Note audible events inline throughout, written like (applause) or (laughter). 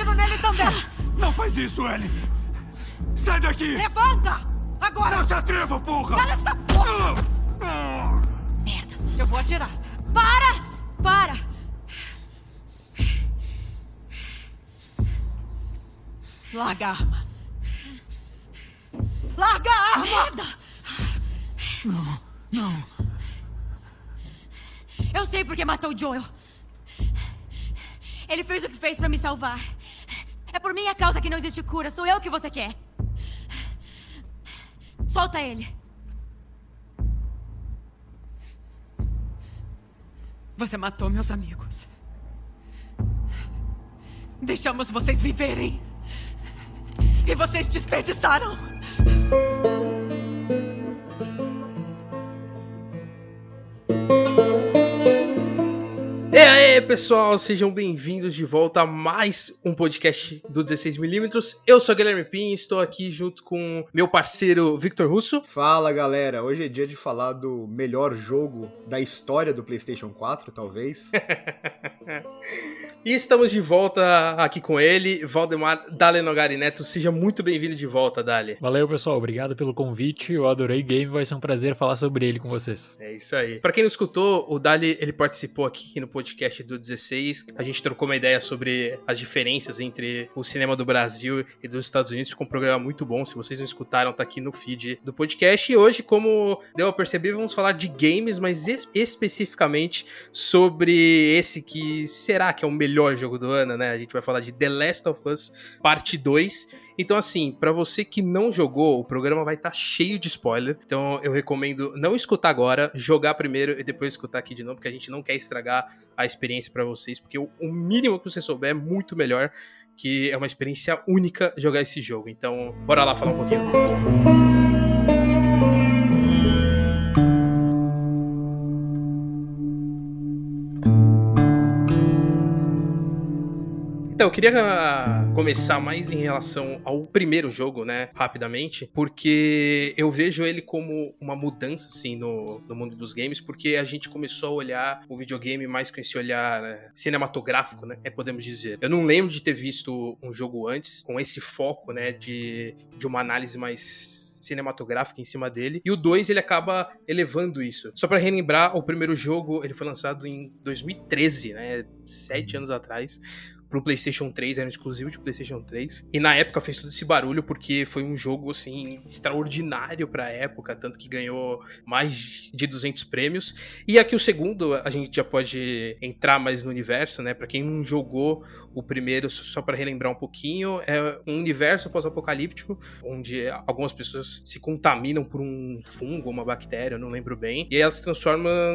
atiro nele também! Não faz isso, Ellie! Sai daqui! Levanta! Agora! Não se atreva, porra! Cala essa porra! Merda, eu vou atirar. Para! Para! Larga a arma. Larga a arma! Merda! Não, não. Eu sei porque matou o Joel. Ele fez o que fez pra me salvar. É por minha causa que não existe cura. Sou eu que você quer. Solta ele. Você matou meus amigos. Deixamos vocês viverem. E vocês desperdiçaram. E aí, pessoal, sejam bem-vindos de volta a mais um podcast do 16mm. Eu sou Guilherme Pin, estou aqui junto com meu parceiro Victor Russo. Fala galera, hoje é dia de falar do melhor jogo da história do PlayStation 4, talvez. (laughs) E estamos de volta aqui com ele, Valdemar Dale Nogari Neto. Seja muito bem-vindo de volta, Dale. Valeu, pessoal. Obrigado pelo convite. Eu adorei o game. Vai ser um prazer falar sobre ele com vocês. É isso aí. Pra quem não escutou, o Dali, ele participou aqui no podcast do 16. A gente trocou uma ideia sobre as diferenças entre o cinema do Brasil e dos Estados Unidos. Ficou um programa muito bom. Se vocês não escutaram, tá aqui no feed do podcast. E hoje, como deu a perceber, vamos falar de games, mas es especificamente sobre esse que será que é o melhor jogo do ano, né? A gente vai falar de The Last of Us Parte 2. Então, assim, para você que não jogou, o programa vai estar tá cheio de spoiler. Então, eu recomendo não escutar agora, jogar primeiro e depois escutar aqui de novo, porque a gente não quer estragar a experiência para vocês, porque o, mínimo que você souber é muito melhor, que é uma experiência única jogar esse jogo. Então, bora lá falar um pouquinho. Então, eu queria começar mais em relação ao primeiro jogo, né, rapidamente, porque eu vejo ele como uma mudança, assim, no, no mundo dos games, porque a gente começou a olhar o videogame mais com esse olhar né, cinematográfico, né, podemos dizer. Eu não lembro de ter visto um jogo antes com esse foco, né, de, de uma análise mais cinematográfica em cima dele. E o 2 ele acaba elevando isso. Só para relembrar, o primeiro jogo ele foi lançado em 2013, né? Sete anos atrás pro PlayStation 3, era um exclusivo de PlayStation 3. E na época fez todo esse barulho porque foi um jogo assim extraordinário para a época, tanto que ganhou mais de 200 prêmios. E aqui o segundo, a gente já pode entrar mais no universo, né? Para quem não jogou o primeiro, só para relembrar um pouquinho, é um universo pós-apocalíptico onde algumas pessoas se contaminam por um fungo, uma bactéria, não lembro bem, e elas se transformam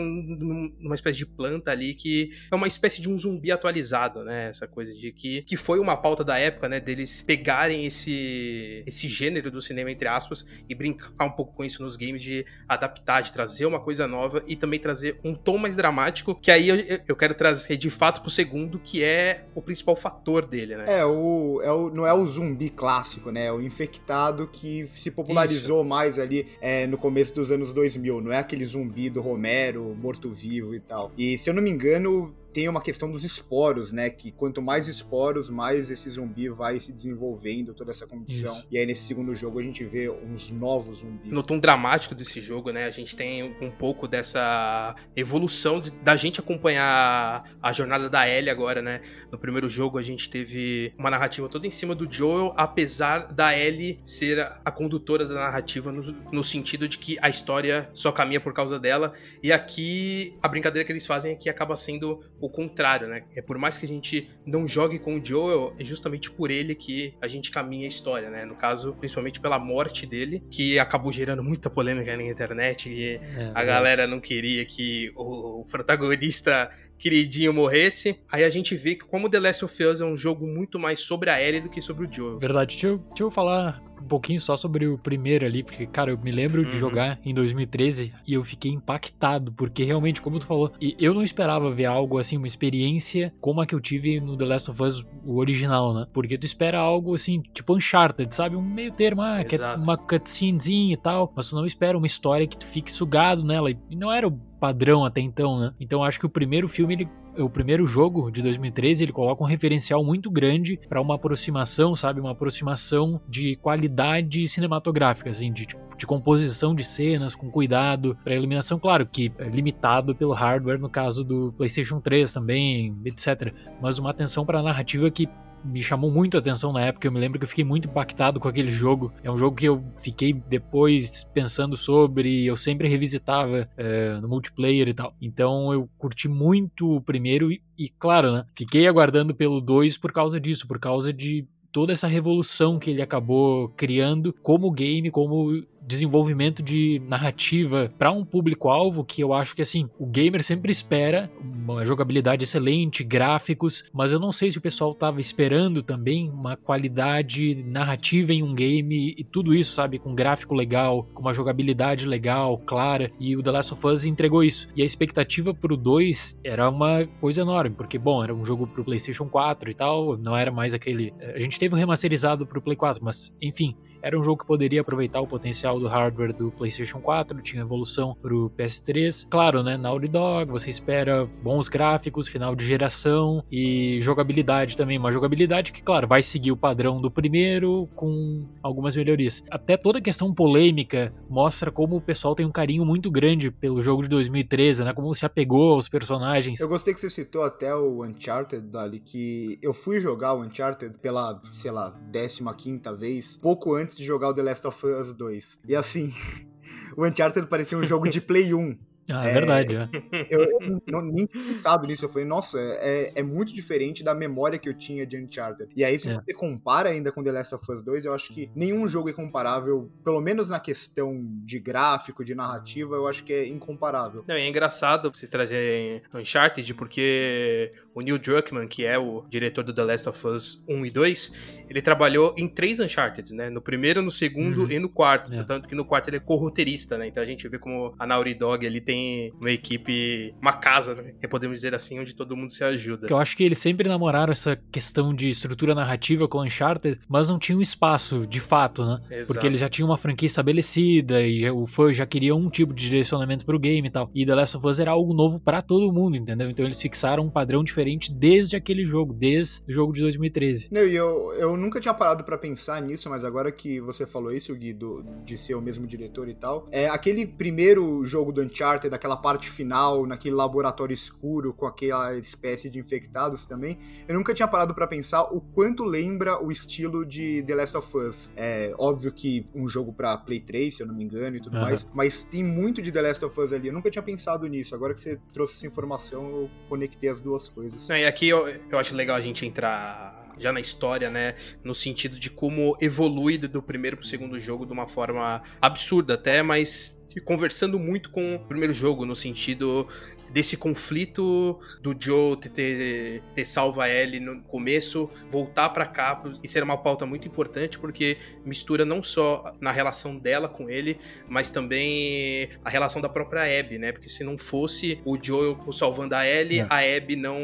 numa espécie de planta ali que é uma espécie de um zumbi atualizado, né? Essa coisa coisa de que, que foi uma pauta da época, né, deles pegarem esse, esse gênero do cinema, entre aspas, e brincar um pouco com isso nos games, de adaptar, de trazer uma coisa nova e também trazer um tom mais dramático, que aí eu, eu quero trazer de fato pro segundo, que é o principal fator dele, né? É, o, é o, não é o zumbi clássico, né? É o infectado que se popularizou isso. mais ali é, no começo dos anos 2000, não é aquele zumbi do Romero, morto-vivo e tal. E se eu não me engano, tem uma questão dos esporos, né? Que quanto mais esporos, mais esse zumbi vai se desenvolvendo, toda essa condição. Isso. E aí nesse segundo jogo a gente vê uns novos zumbis. No tom dramático desse jogo, né? A gente tem um pouco dessa evolução de, da gente acompanhar a jornada da Ellie agora, né? No primeiro jogo a gente teve uma narrativa toda em cima do Joel, apesar da Ellie ser a condutora da narrativa no, no sentido de que a história só caminha por causa dela. E aqui a brincadeira que eles fazem é que acaba sendo o contrário, né? É por mais que a gente não jogue com o Joel, é justamente por ele que a gente caminha a história, né? No caso, principalmente pela morte dele, que acabou gerando muita polêmica na internet e é, a é. galera não queria que o, o protagonista queridinho morresse. Aí a gente vê que como The Last of Us é um jogo muito mais sobre a Ellie do que sobre o Joel. Verdade. Deixa eu, deixa eu falar um pouquinho só sobre o primeiro ali, porque, cara, eu me lembro uhum. de jogar em 2013 e eu fiquei impactado, porque realmente, como tu falou, eu não esperava ver algo assim, uma experiência como a que eu tive no The Last of Us, o original, né? Porque tu espera algo assim, tipo Uncharted, sabe? Um meio termo, ah, que é uma cutscenezinha e tal, mas tu não espera uma história que tu fique sugado nela. E não era o padrão até então, né? Então acho que o primeiro filme ele o primeiro jogo de 2013 ele coloca um referencial muito grande para uma aproximação, sabe, uma aproximação de qualidade cinematográfica, assim, de, de composição de cenas com cuidado para iluminação, claro que é limitado pelo hardware no caso do PlayStation 3 também, etc. Mas uma atenção para a narrativa que me chamou muito a atenção na época. Eu me lembro que eu fiquei muito impactado com aquele jogo. É um jogo que eu fiquei depois pensando sobre, eu sempre revisitava é, no multiplayer e tal. Então eu curti muito o primeiro e, e claro, né? Fiquei aguardando pelo 2 por causa disso, por causa de toda essa revolução que ele acabou criando como game, como desenvolvimento de narrativa para um público-alvo que eu acho que assim, o gamer sempre espera uma jogabilidade excelente, gráficos, mas eu não sei se o pessoal tava esperando também uma qualidade narrativa em um game e tudo isso, sabe, com gráfico legal, com uma jogabilidade legal, clara, e o The Last of Us entregou isso. E a expectativa pro 2 era uma coisa enorme, porque bom, era um jogo pro PlayStation 4 e tal, não era mais aquele, a gente teve um remasterizado pro Play 4, mas enfim, era um jogo que poderia aproveitar o potencial do hardware do PlayStation 4, tinha evolução pro PS3. Claro, né? Naughty Dog, você espera bons gráficos, final de geração e jogabilidade também. Uma jogabilidade que, claro, vai seguir o padrão do primeiro com algumas melhorias. Até toda a questão polêmica mostra como o pessoal tem um carinho muito grande pelo jogo de 2013, né? Como se apegou aos personagens. Eu gostei que você citou até o Uncharted, Dali, que eu fui jogar o Uncharted pela, sei lá, 15 quinta vez, pouco antes antes de jogar o The Last of Us 2. E assim, (laughs) o Uncharted parecia um jogo de Play 1. Ah, é, é verdade, é. Eu, eu não, nem tinha pensado nisso. Eu falei, nossa, é, é muito diferente da memória que eu tinha de Uncharted. E aí, se é. você compara ainda com The Last of Us 2, eu acho que nenhum jogo é comparável, pelo menos na questão de gráfico, de narrativa, eu acho que é incomparável. Não, é engraçado vocês trazerem Uncharted, porque o Neil Druckmann, que é o diretor do The Last of Us 1 e 2, ele trabalhou em três Uncharted, né? No primeiro, no segundo uhum. e no quarto. É. Tanto que no quarto ele é co-roteirista, né? Então a gente vê como a Naughty Dog ali tem uma equipe, uma casa, né? podemos dizer assim, onde todo mundo se ajuda. Eu acho que eles sempre namoraram essa questão de estrutura narrativa com Uncharted, mas não tinham espaço, de fato, né? Exato. Porque eles já tinham uma franquia estabelecida e o fã já queria um tipo de direcionamento pro game e tal. E The Last of Us era algo novo para todo mundo, entendeu? Então eles fixaram um padrão diferente desde aquele jogo, desde o jogo de 2013. Não, e eu, eu nunca tinha parado para pensar nisso, mas agora que você falou isso, Gui, do, de ser o mesmo diretor e tal, é aquele primeiro jogo do Uncharted, daquela parte final, naquele laboratório escuro com aquela espécie de infectados também, eu nunca tinha parado para pensar o quanto lembra o estilo de The Last of Us. É óbvio que um jogo para Play 3, se eu não me engano, e tudo uhum. mais, mas tem muito de The Last of Us ali. Eu nunca tinha pensado nisso. Agora que você trouxe essa informação, eu conectei as duas coisas. É, e aqui eu, eu acho legal a gente entrar já na história, né? No sentido de como evolui do primeiro pro segundo jogo de uma forma absurda até, mas conversando muito com o primeiro jogo, no sentido desse conflito do Joe ter, ter, ter salvo a Ellie no começo, voltar para cá, isso era uma pauta muito importante, porque mistura não só na relação dela com ele, mas também a relação da própria Abby, né? Porque se não fosse o Joe salvando a Ellie, é. a Abby não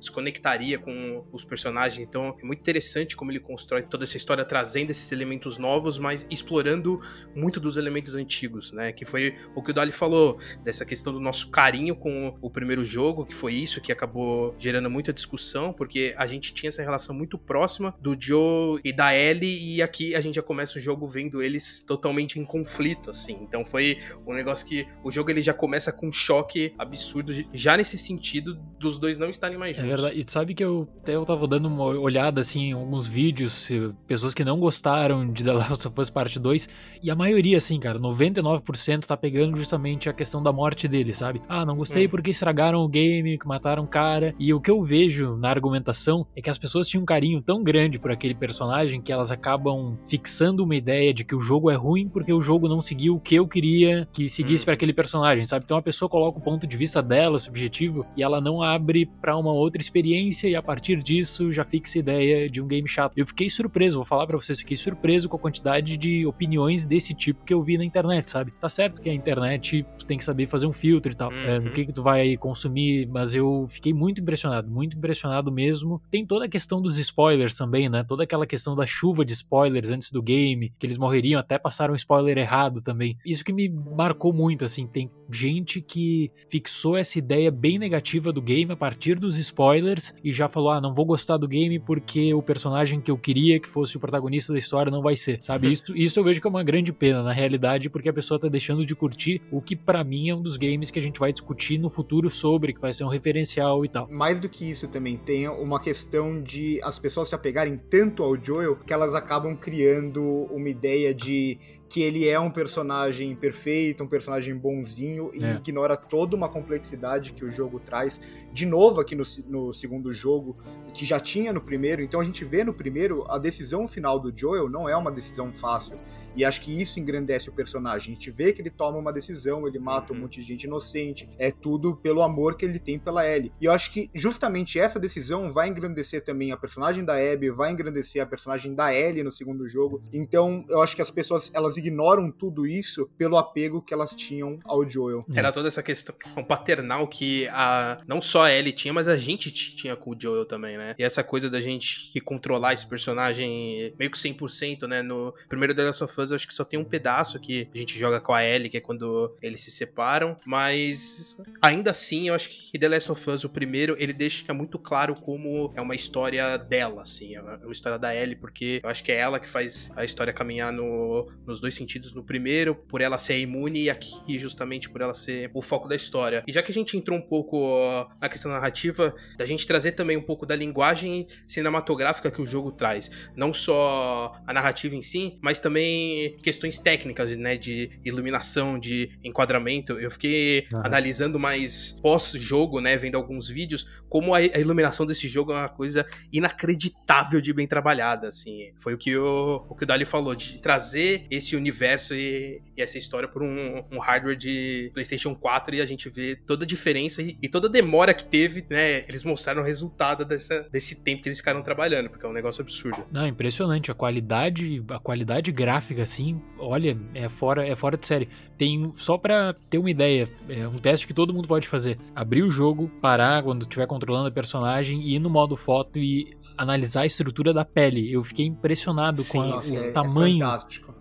se conectaria com os personagens. Então é muito interessante como ele constrói toda essa história, trazendo esses elementos novos, mas explorando muito dos elementos antigos, né? Que foi o que o Dali falou, dessa questão do nosso carinho com com o primeiro jogo, que foi isso que acabou gerando muita discussão, porque a gente tinha essa relação muito próxima do Joe e da Ellie, e aqui a gente já começa o jogo vendo eles totalmente em conflito, assim. Então foi um negócio que o jogo ele já começa com um choque absurdo, já nesse sentido dos dois não estarem mais é juntos. É verdade. E sabe que eu até eu tava dando uma olhada assim em alguns vídeos, pessoas que não gostaram de The Last of Us Parte 2, e a maioria, assim, cara, 99% tá pegando justamente a questão da morte dele, sabe? Ah, não gostei sei porque estragaram o game, que mataram o cara. E o que eu vejo na argumentação é que as pessoas tinham um carinho tão grande por aquele personagem que elas acabam fixando uma ideia de que o jogo é ruim porque o jogo não seguiu o que eu queria que seguisse hum. para aquele personagem, sabe? Então a pessoa coloca o ponto de vista dela, subjetivo, e ela não abre para uma outra experiência e a partir disso já fixa a ideia de um game chato. Eu fiquei surpreso, vou falar para vocês, fiquei surpreso com a quantidade de opiniões desse tipo que eu vi na internet, sabe? Tá certo que a internet tem que saber fazer um filtro e tal, uhum. é, no que que tu vai consumir, mas eu fiquei muito impressionado, muito impressionado mesmo. Tem toda a questão dos spoilers também, né? Toda aquela questão da chuva de spoilers antes do game, que eles morreriam, até passaram um spoiler errado também. Isso que me marcou muito, assim, tem gente que fixou essa ideia bem negativa do game a partir dos spoilers e já falou: ah, não vou gostar do game porque o personagem que eu queria que fosse o protagonista da história não vai ser, sabe? (laughs) Isso, isso eu vejo que é uma grande pena na realidade, porque a pessoa tá deixando de curtir o que para mim é um dos games que a gente vai discutir no futuro sobre, que vai ser um referencial e tal. Mais do que isso também, tem uma questão de as pessoas se apegarem tanto ao Joel que elas acabam criando uma ideia de que ele é um personagem perfeito, um personagem bonzinho e é. ignora toda uma complexidade que o jogo traz. De novo aqui no, no, segundo jogo, que já tinha no primeiro. Então a gente vê no primeiro a decisão final do Joel não é uma decisão fácil. E acho que isso engrandece o personagem. A gente vê que ele toma uma decisão, ele mata um uhum. monte de gente inocente. É tudo pelo amor que ele tem pela Ellie. E eu acho que justamente essa decisão vai engrandecer também a personagem da Abby, vai engrandecer a personagem da Ellie no segundo jogo. Então eu acho que as pessoas elas ignoram tudo isso pelo apego que elas tinham ao Joel. Era toda essa questão paternal que a não só a Ellie tinha, mas a gente tinha com o Joel também, né? E essa coisa da gente que controlar esse personagem meio que 100%, né? No primeiro The Last of Eu acho que só tem um pedaço que a gente joga com a Ellie, que é quando eles se separam, mas ainda assim, eu acho que The Last of Us, o primeiro, ele deixa muito claro como é uma história dela, assim, é uma história da Ellie, porque eu acho que é ela que faz a história caminhar no, nos dois sentidos. No primeiro, por ela ser imune, e aqui justamente por ela ser o foco da história. E já que a gente entrou um pouco na questão narrativa, da gente trazer também um pouco da linguagem cinematográfica que o jogo traz. Não só a narrativa em si, mas também questões técnicas, né? De iluminação, de enquadramento. Eu fiquei uhum. analisando mais pós-jogo, né? Vendo alguns vídeos, como a, a, iluminação desse jogo é uma coisa inacreditável de bem trabalhada, assim. Foi o que o, o que o Dali falou, de trazer esse universo e, e essa história por um, um, hardware de PlayStation 4 e a gente vê toda a diferença e, e toda a demora que teve, né? Eles mostraram o resultado dessa, desse tempo que eles ficaram trabalhando, porque é um negócio absurdo. Não, impressionante. A qualidade, a qualidade gráfica, assim, olha, é fora, é fora de série. Tem, só pra ter uma ideia, é um teste que todo mundo pode fazer. Abrir o jogo, parar quando estiver controlando a personagem e ir no modo foto e analisar a estrutura da pele. Eu fiquei impressionado Sim, com a, o é, tamanho. É,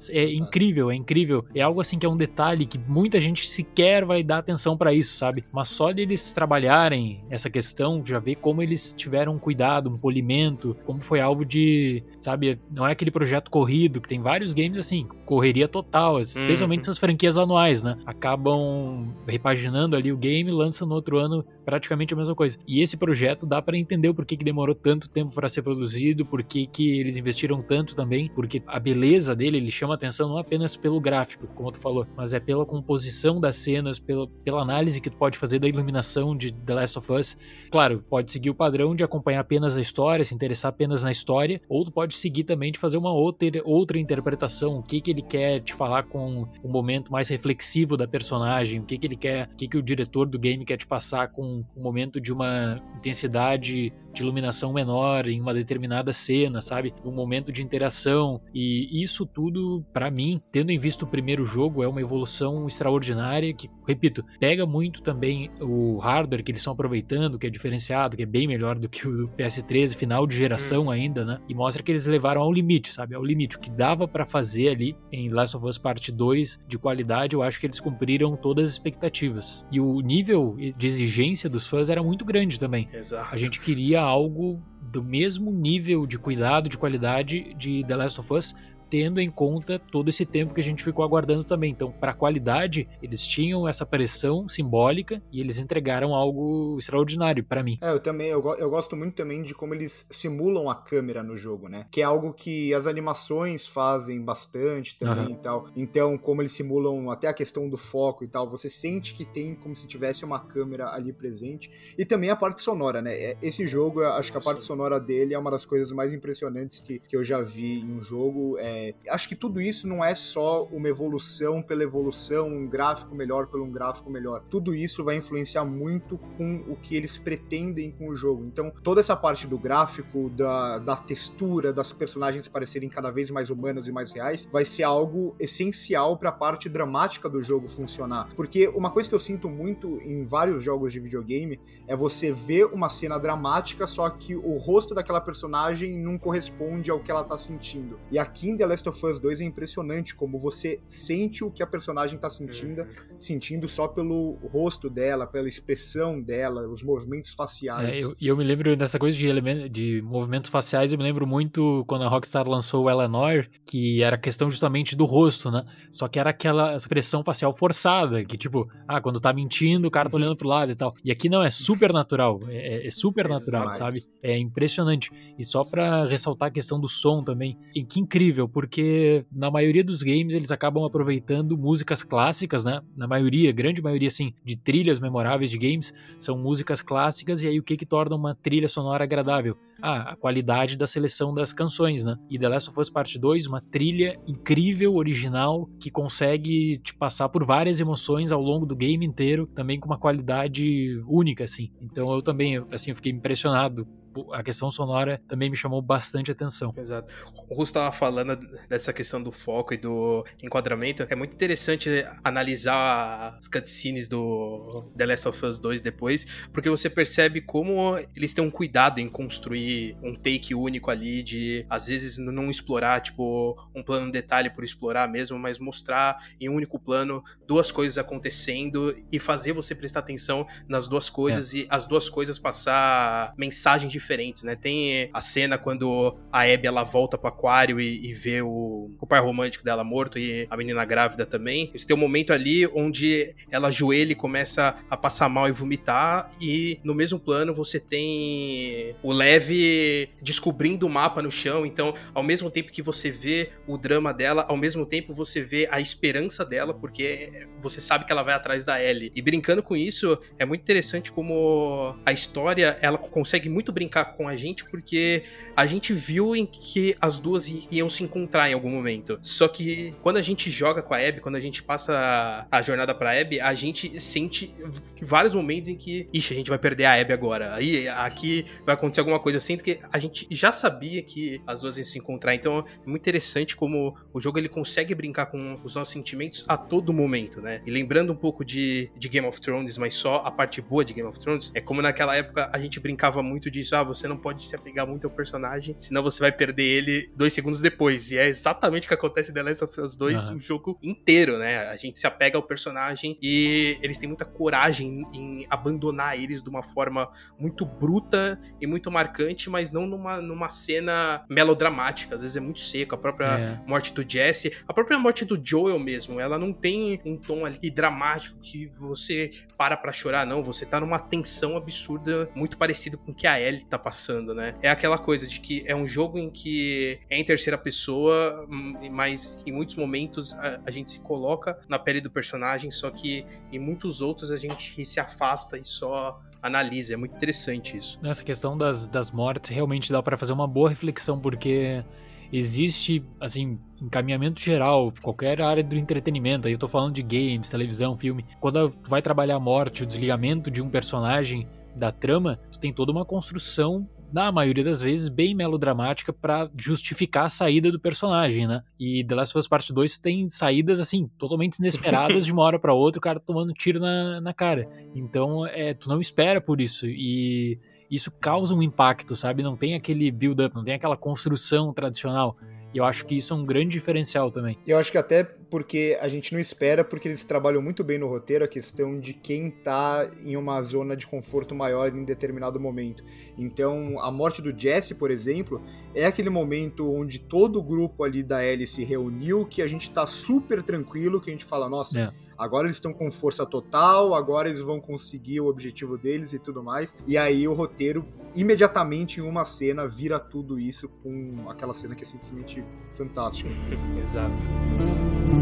é incrível, é incrível. É algo assim que é um detalhe que muita gente sequer vai dar atenção para isso, sabe? Mas só de eles trabalharem essa questão, já vê como eles tiveram um cuidado, um polimento, como foi alvo de, sabe, não é aquele projeto corrido, que tem vários games assim, correria total, especialmente uhum. essas franquias anuais, né? Acabam repaginando ali o game, lançam no outro ano praticamente a mesma coisa. E esse projeto dá para entender o porquê que demorou tanto tempo para ser produzido, porquê que eles investiram tanto também, porque a beleza dele, ele chama atenção não apenas pelo gráfico, como tu falou, mas é pela composição das cenas, pela, pela análise que tu pode fazer da iluminação de The Last of Us. Claro, pode seguir o padrão de acompanhar apenas a história, se interessar apenas na história, ou tu pode seguir também de fazer uma outra, outra interpretação, o que que ele quer te falar com um momento mais reflexivo da personagem, o que que ele quer, o que que o diretor do game quer te passar com um, momento de uma intensidade de iluminação menor em uma determinada cena, sabe? Um momento de interação. E isso tudo, para mim, tendo em vista o primeiro jogo, é uma evolução extraordinária que, repito, pega muito também o hardware que eles estão aproveitando, que é diferenciado, que é bem melhor do que o PS13, final de geração hum. ainda, né? E mostra que eles levaram ao limite, sabe? Ao limite. O que dava para fazer ali em Last of Us Part 2 de qualidade, eu acho que eles cumpriram todas as expectativas. E o nível de exigência dos fãs era muito grande também. Exato. A gente queria algo do mesmo nível de cuidado, de qualidade de The Last of Us, tendo em conta todo esse tempo que a gente ficou aguardando também. Então, para qualidade, eles tinham essa pressão simbólica e eles entregaram algo extraordinário para mim. É, eu também, eu, eu gosto muito também de como eles simulam a câmera no jogo, né? Que é algo que as animações fazem bastante também uhum. e tal. Então, como eles simulam até a questão do foco e tal, você sente que tem como se tivesse uma câmera ali presente. E também a parte sonora, né? É, esse jogo, acho que a parte sonora dele é uma das coisas mais impressionantes que, que eu já vi em um jogo. É, É, acho que tudo isso não é só uma evolução pela evolução, um gráfico melhor pelo um gráfico melhor. Tudo isso vai influenciar muito com o que eles pretendem com o jogo. Então, toda essa parte do gráfico, da, da textura, das personagens parecerem cada vez mais humanas e mais reais, vai ser algo essencial para a parte dramática do jogo funcionar. Porque uma coisa que eu sinto muito em vários jogos de videogame é você ver uma cena dramática, só que o rosto daquela personagem não corresponde ao que ela tá sentindo. E em The Last of Us 2 é impressionante como você sente o que a personagem tá sentindo, uhum. sentindo só pelo rosto dela, pela expressão dela, os movimentos faciais. É, e eu, eu, me lembro dessa coisa de, elemento, de movimentos faciais, eu me lembro muito quando a Rockstar lançou o Eleanor, que era questão justamente do rosto, né? Só que era aquela expressão facial forçada, que tipo, ah, quando tá mentindo, o cara tá olhando pro lado e tal. E aqui não, é super natural, é, é super natural, sabe? É impressionante. E só pra ressaltar a questão do som também, e que incrível, porque na maioria dos games eles acabam aproveitando músicas clássicas, né? Na maioria, grande maioria, assim, de trilhas memoráveis de games, são músicas clássicas, e aí o que que torna uma trilha sonora agradável? Ah, a qualidade da seleção das canções, né? E The Last of Us Part 2, uma trilha incrível, original, que consegue te passar por várias emoções ao longo do game inteiro, também com uma qualidade única, assim. Então eu também, assim, eu fiquei impressionado a questão sonora também me chamou bastante atenção. Exato. O Russo estava falando dessa questão do foco e do enquadramento. É muito interessante analisar as cutscenes do The Last of Us 2 depois, porque você percebe como eles têm um cuidado em construir um take único ali, de às vezes não explorar, tipo, um plano de detalhe por explorar mesmo, mas mostrar em um único plano duas coisas acontecendo e fazer você prestar atenção nas duas coisas é. e as duas coisas passar mensagens diferentes, né? Tem a cena quando a Abby ela volta pro aquário e, e vê o, o par romântico dela morto e a menina grávida também. Você tem um momento ali onde ela ajoelha e começa a passar mal e vomitar, e no mesmo plano você tem o Leve descobrindo o mapa no chão. Então, ao mesmo tempo que você vê o drama dela, ao mesmo tempo você vê a esperança dela, porque você sabe que ela vai atrás da Ellie. E brincando com isso, é muito interessante como a história ela consegue muito brincar com a gente porque a gente viu em que as duas iam se encontrar em algum momento. Só que quando a gente joga com a Abby, quando a gente passa a jornada pra Abby, a gente sente vários momentos em que, ixi, a gente vai perder a Abby agora. Aí aqui vai acontecer alguma coisa assim, que a gente já sabia que as duas iam se encontrar. Então é muito interessante como o jogo ele consegue brincar com os nossos sentimentos a todo momento, né? E lembrando um pouco de, de Game of Thrones, mas só a parte boa de Game of Thrones, é como naquela época a gente brincava muito disso, ah, você não pode se apegar muito ao personagem, senão você vai perder ele dois segundos depois. E é exatamente o que acontece em The Last of Us 2 uhum. o jogo inteiro, né? A gente se apega ao personagem e eles têm muita coragem em abandonar eles de uma forma muito bruta e muito marcante, mas não numa, numa cena melodramática. Às vezes é muito seco. A própria é. morte do Jesse, a própria morte do Joel mesmo, ela não tem um tom ali dramático que você para pra chorar, não. Você tá numa tensão absurda, muito parecido com o que a Ellie tá passando, né? É aquela coisa de que é um jogo em que é em terceira pessoa, hum, mas em muitos momentos a, a gente se coloca na pele do personagem, só que em muitos outros a gente se afasta e só analisa. É muito interessante isso. Nessa questão das, das mortes, realmente dá para fazer uma boa reflexão, porque existe, assim, encaminhamento geral, qualquer área do entretenimento, aí eu tô falando de games, televisão, filme, quando vai trabalhar a morte, o desligamento de um personagem da trama, tu tem toda uma construção na maioria das vezes, bem melodramática para justificar a saída do personagem, né? E The Last of Us Part 2 tem saídas, assim, totalmente inesperadas (laughs) de uma hora para outra, o cara tomando tiro na, na cara. Então, é, tu não espera por isso. E isso causa um impacto, sabe? Não tem aquele build-up, não tem aquela construção tradicional. E eu acho que isso é um grande diferencial também. Eu acho que até porque a gente não espera, porque eles trabalham muito bem no roteiro a questão de quem tá em uma zona de conforto maior em determinado momento. Então, a morte do Jesse, por exemplo, é aquele momento onde todo o grupo ali da Ellie se reuniu, que a gente tá super tranquilo, que a gente fala, nossa, é. agora eles estão com força total, agora eles vão conseguir o objetivo deles e tudo mais. E aí o roteiro, imediatamente em uma cena, vira tudo isso com aquela cena que é simplesmente fantástica. (laughs) Exato.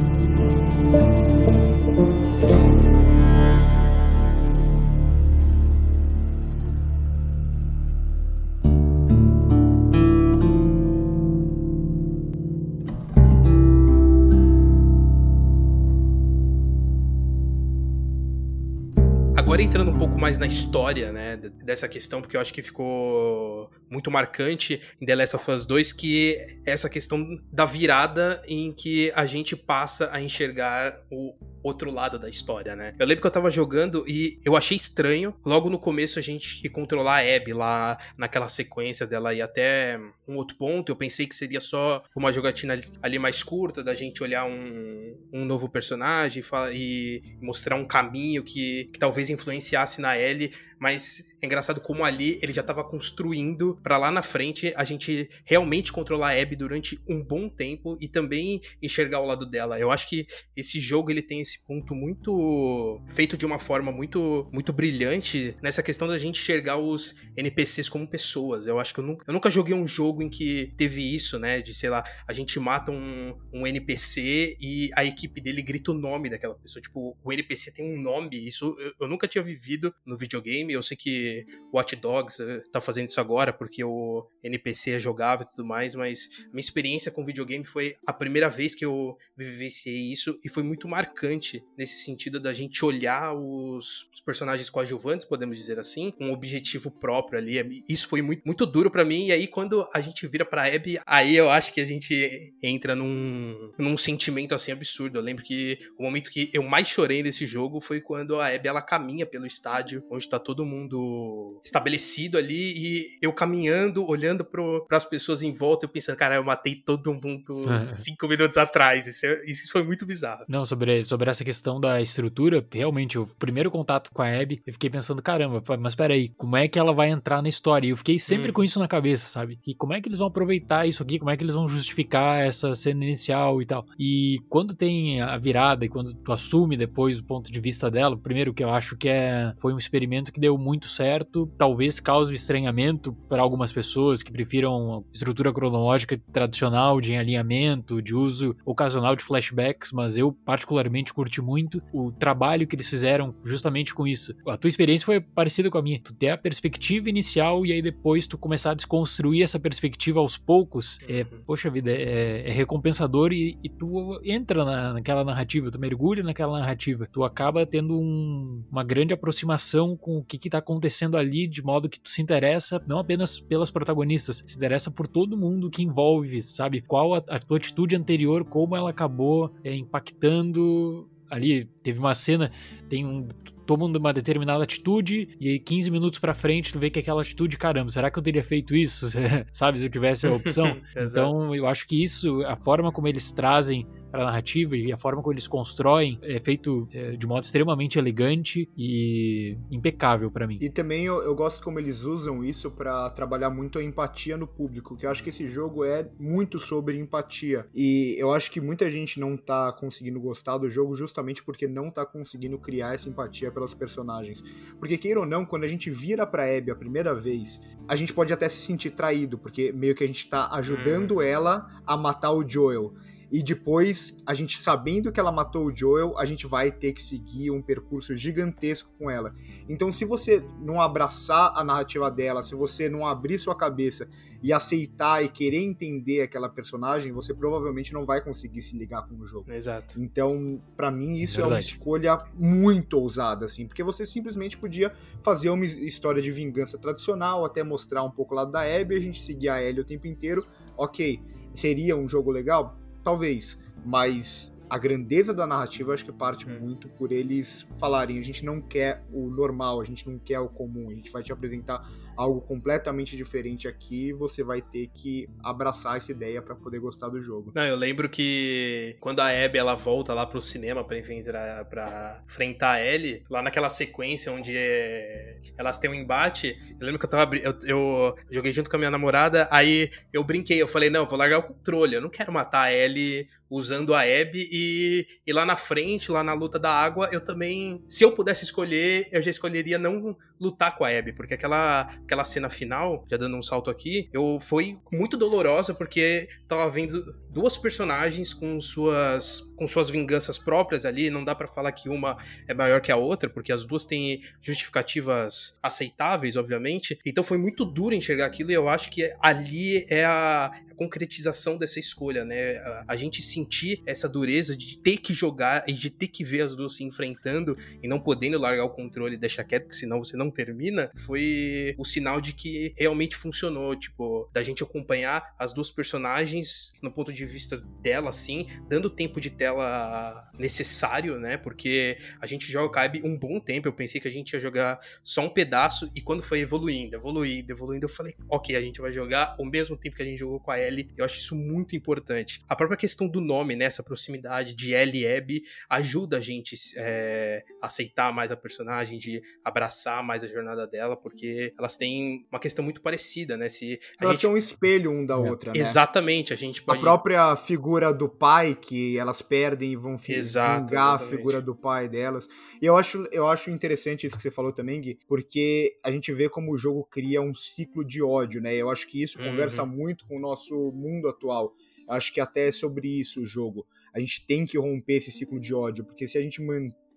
Agora entrando um pouco mais na história, né, dessa questão, porque eu acho que ficou muito marcante em The Last of Us 2, que é essa questão da virada em que a gente passa a enxergar o outro lado da história, né? Eu lembro que eu tava jogando e eu achei estranho. Logo no começo a gente que controlar a Abby lá naquela sequência dela ir até um outro ponto. Eu pensei que seria só uma jogatina ali mais curta, da gente olhar um, um novo personagem e, e mostrar um caminho que, que talvez influenciasse na Ellie mas é engraçado como ali ele já estava construindo para lá na frente a gente realmente controlar a Abby durante um bom tempo e também enxergar o lado dela. Eu acho que esse jogo ele tem esse ponto muito feito de uma forma muito muito brilhante nessa questão da gente enxergar os NPCs como pessoas. Eu acho que eu nunca, eu nunca joguei um jogo em que teve isso, né, de sei lá, a gente mata um, um NPC e a equipe dele grita o nome daquela pessoa. Tipo, o NPC tem um nome, isso eu, eu nunca tinha vivido no videogame eu sei que Watch Dogs eh, tá fazendo isso agora porque o NPC é jogável e tudo mais, mas minha experiência com videogame foi a primeira vez que eu vivenciei isso e foi muito marcante nesse sentido da gente olhar os, os personagens coadjuvantes, podemos dizer assim, com um objetivo próprio ali. Isso foi muito, muito duro para mim. E aí, quando a gente vira pra Abby, aí eu acho que a gente entra num, num sentimento assim absurdo. Eu lembro que o momento que eu mais chorei nesse jogo foi quando a Abby ela caminha pelo estádio onde tá todo todo mundo estabelecido ali e eu caminhando, olhando para as pessoas em volta, eu pensando, cara, eu matei todo mundo cinco minutos atrás. Isso, é, isso foi muito bizarro. Não, sobre, sobre essa questão da estrutura, realmente, o primeiro contato com a Abby, eu fiquei pensando, caramba, mas peraí, como é que ela vai entrar na história? E eu fiquei sempre hum. com isso na cabeça, sabe? E como é que eles vão aproveitar isso aqui? Como é que eles vão justificar essa cena inicial e tal? E quando tem a virada e quando tu assume depois o ponto de vista dela, primeiro que eu acho que é, foi um experimento que deu deu muito certo, talvez cause estranhamento para algumas pessoas que prefiram estrutura cronológica tradicional de alinhamento, de uso ocasional de flashbacks, mas eu particularmente curti muito o trabalho que eles fizeram justamente com isso. A tua experiência foi parecida com a minha. Tu ter a perspectiva inicial e aí depois tu começar a desconstruir essa perspectiva aos poucos, é, uhum. poxa vida, é, é recompensador e, e, tu entra na, naquela narrativa, tu mergulha naquela narrativa, tu acaba tendo um, uma grande aproximação com o que que tá acontecendo ali, de modo que tu se interessa não apenas pelas protagonistas, se interessa por todo mundo que envolve, sabe? Qual a, a tua atitude anterior, como ela acabou é, impactando ali teve uma cena, tem um tomando uma determinada atitude e aí 15 minutos para frente tu vê que aquela atitude, caramba, será que eu teria feito isso? (laughs) Sabe, se eu tivesse a opção? (laughs) então, eu acho que isso, a forma como eles trazem para a narrativa e a forma como eles constroem é feito é, de modo extremamente elegante e impecável para mim. E também eu, eu, gosto como eles usam isso para trabalhar muito a empatia no público, que eu acho que esse jogo é muito sobre empatia. E eu acho que muita gente não tá conseguindo gostar do jogo justamente porque não tá conseguindo criar essa empatia pelos personagens. Porque queira ou não, quando a gente vira pra Abby a primeira vez, a gente pode até se sentir traído, porque meio que a gente tá ajudando hum. ela a matar o Joel. E depois, a gente sabendo que ela matou o Joel, a gente vai ter que seguir um percurso gigantesco com ela. Então, se você não abraçar a narrativa dela, se você não abrir sua cabeça e aceitar e querer entender aquela personagem, você provavelmente não vai conseguir se ligar com o jogo. Exato. Então, para mim, isso Verdade. é uma escolha muito ousada, assim, porque você simplesmente podia fazer uma história de vingança tradicional, até mostrar um pouco o lado da Abby, a gente seguir a Ellie o tempo inteiro. Ok, seria um jogo legal? Talvez, mas a grandeza da narrativa acho que parte hum. muito por eles falarem: a gente não quer o normal, a gente não quer o comum, a gente vai te apresentar algo completamente diferente aqui, você vai ter que abraçar essa ideia para poder gostar do jogo. Não, eu lembro que quando a Abby ela volta lá pro cinema para enfrentar para enfrentar a Ellie, lá naquela sequência onde é... elas têm um embate, eu lembro que eu tava eu, eu, joguei junto com a minha namorada, aí eu brinquei, eu falei: "Não, eu vou largar o controle, eu não quero matar a Ellie usando a Abby e, e lá na frente, lá na luta da água, eu também, se eu pudesse escolher, eu já escolheria não lutar com a Abby, porque aquela aquela cena final, já dando um salto aqui, eu foi muito dolorosa porque tava vendo duas personagens com suas com suas vinganças próprias ali, não dá para falar que uma é maior que a outra, porque as duas têm justificativas aceitáveis, obviamente. Então foi muito duro enxergar aquilo e eu acho que ali é a concretização dessa escolha, né? A, a, gente sentir essa dureza de ter que jogar e de ter que ver as duas se enfrentando e não podendo largar o controle e deixar quieto, porque senão você não termina, foi o sinal de que realmente funcionou, tipo, da gente acompanhar as duas personagens no ponto de vista dela, assim, dando o tempo de tela necessário, né? Porque a gente joga Caibe um bom tempo, eu pensei que a gente ia jogar só um pedaço e quando foi evoluindo, evoluindo, evoluindo, eu falei, ok, a gente vai jogar o mesmo tempo que a gente jogou com a Ellie. Eu acho isso muito importante. A própria questão do nome, né? Essa proximidade de Ellie e Abby ajuda a gente é, aceitar mais a personagem, de abraçar mais a jornada dela, porque elas têm uma questão muito parecida, né? Se elas gente... são um espelho um da é. outra, né? Exatamente, a gente pode... A própria figura do pai, que elas perdem e vão vingar a figura do pai delas. E eu acho, eu acho interessante isso que você falou também, Gui, porque a gente vê como o jogo cria um ciclo de ódio, né? Eu acho que isso uhum. conversa muito com o nosso mundo atual. Acho que até é sobre isso o jogo. A gente tem que romper esse ciclo de ódio, porque se a gente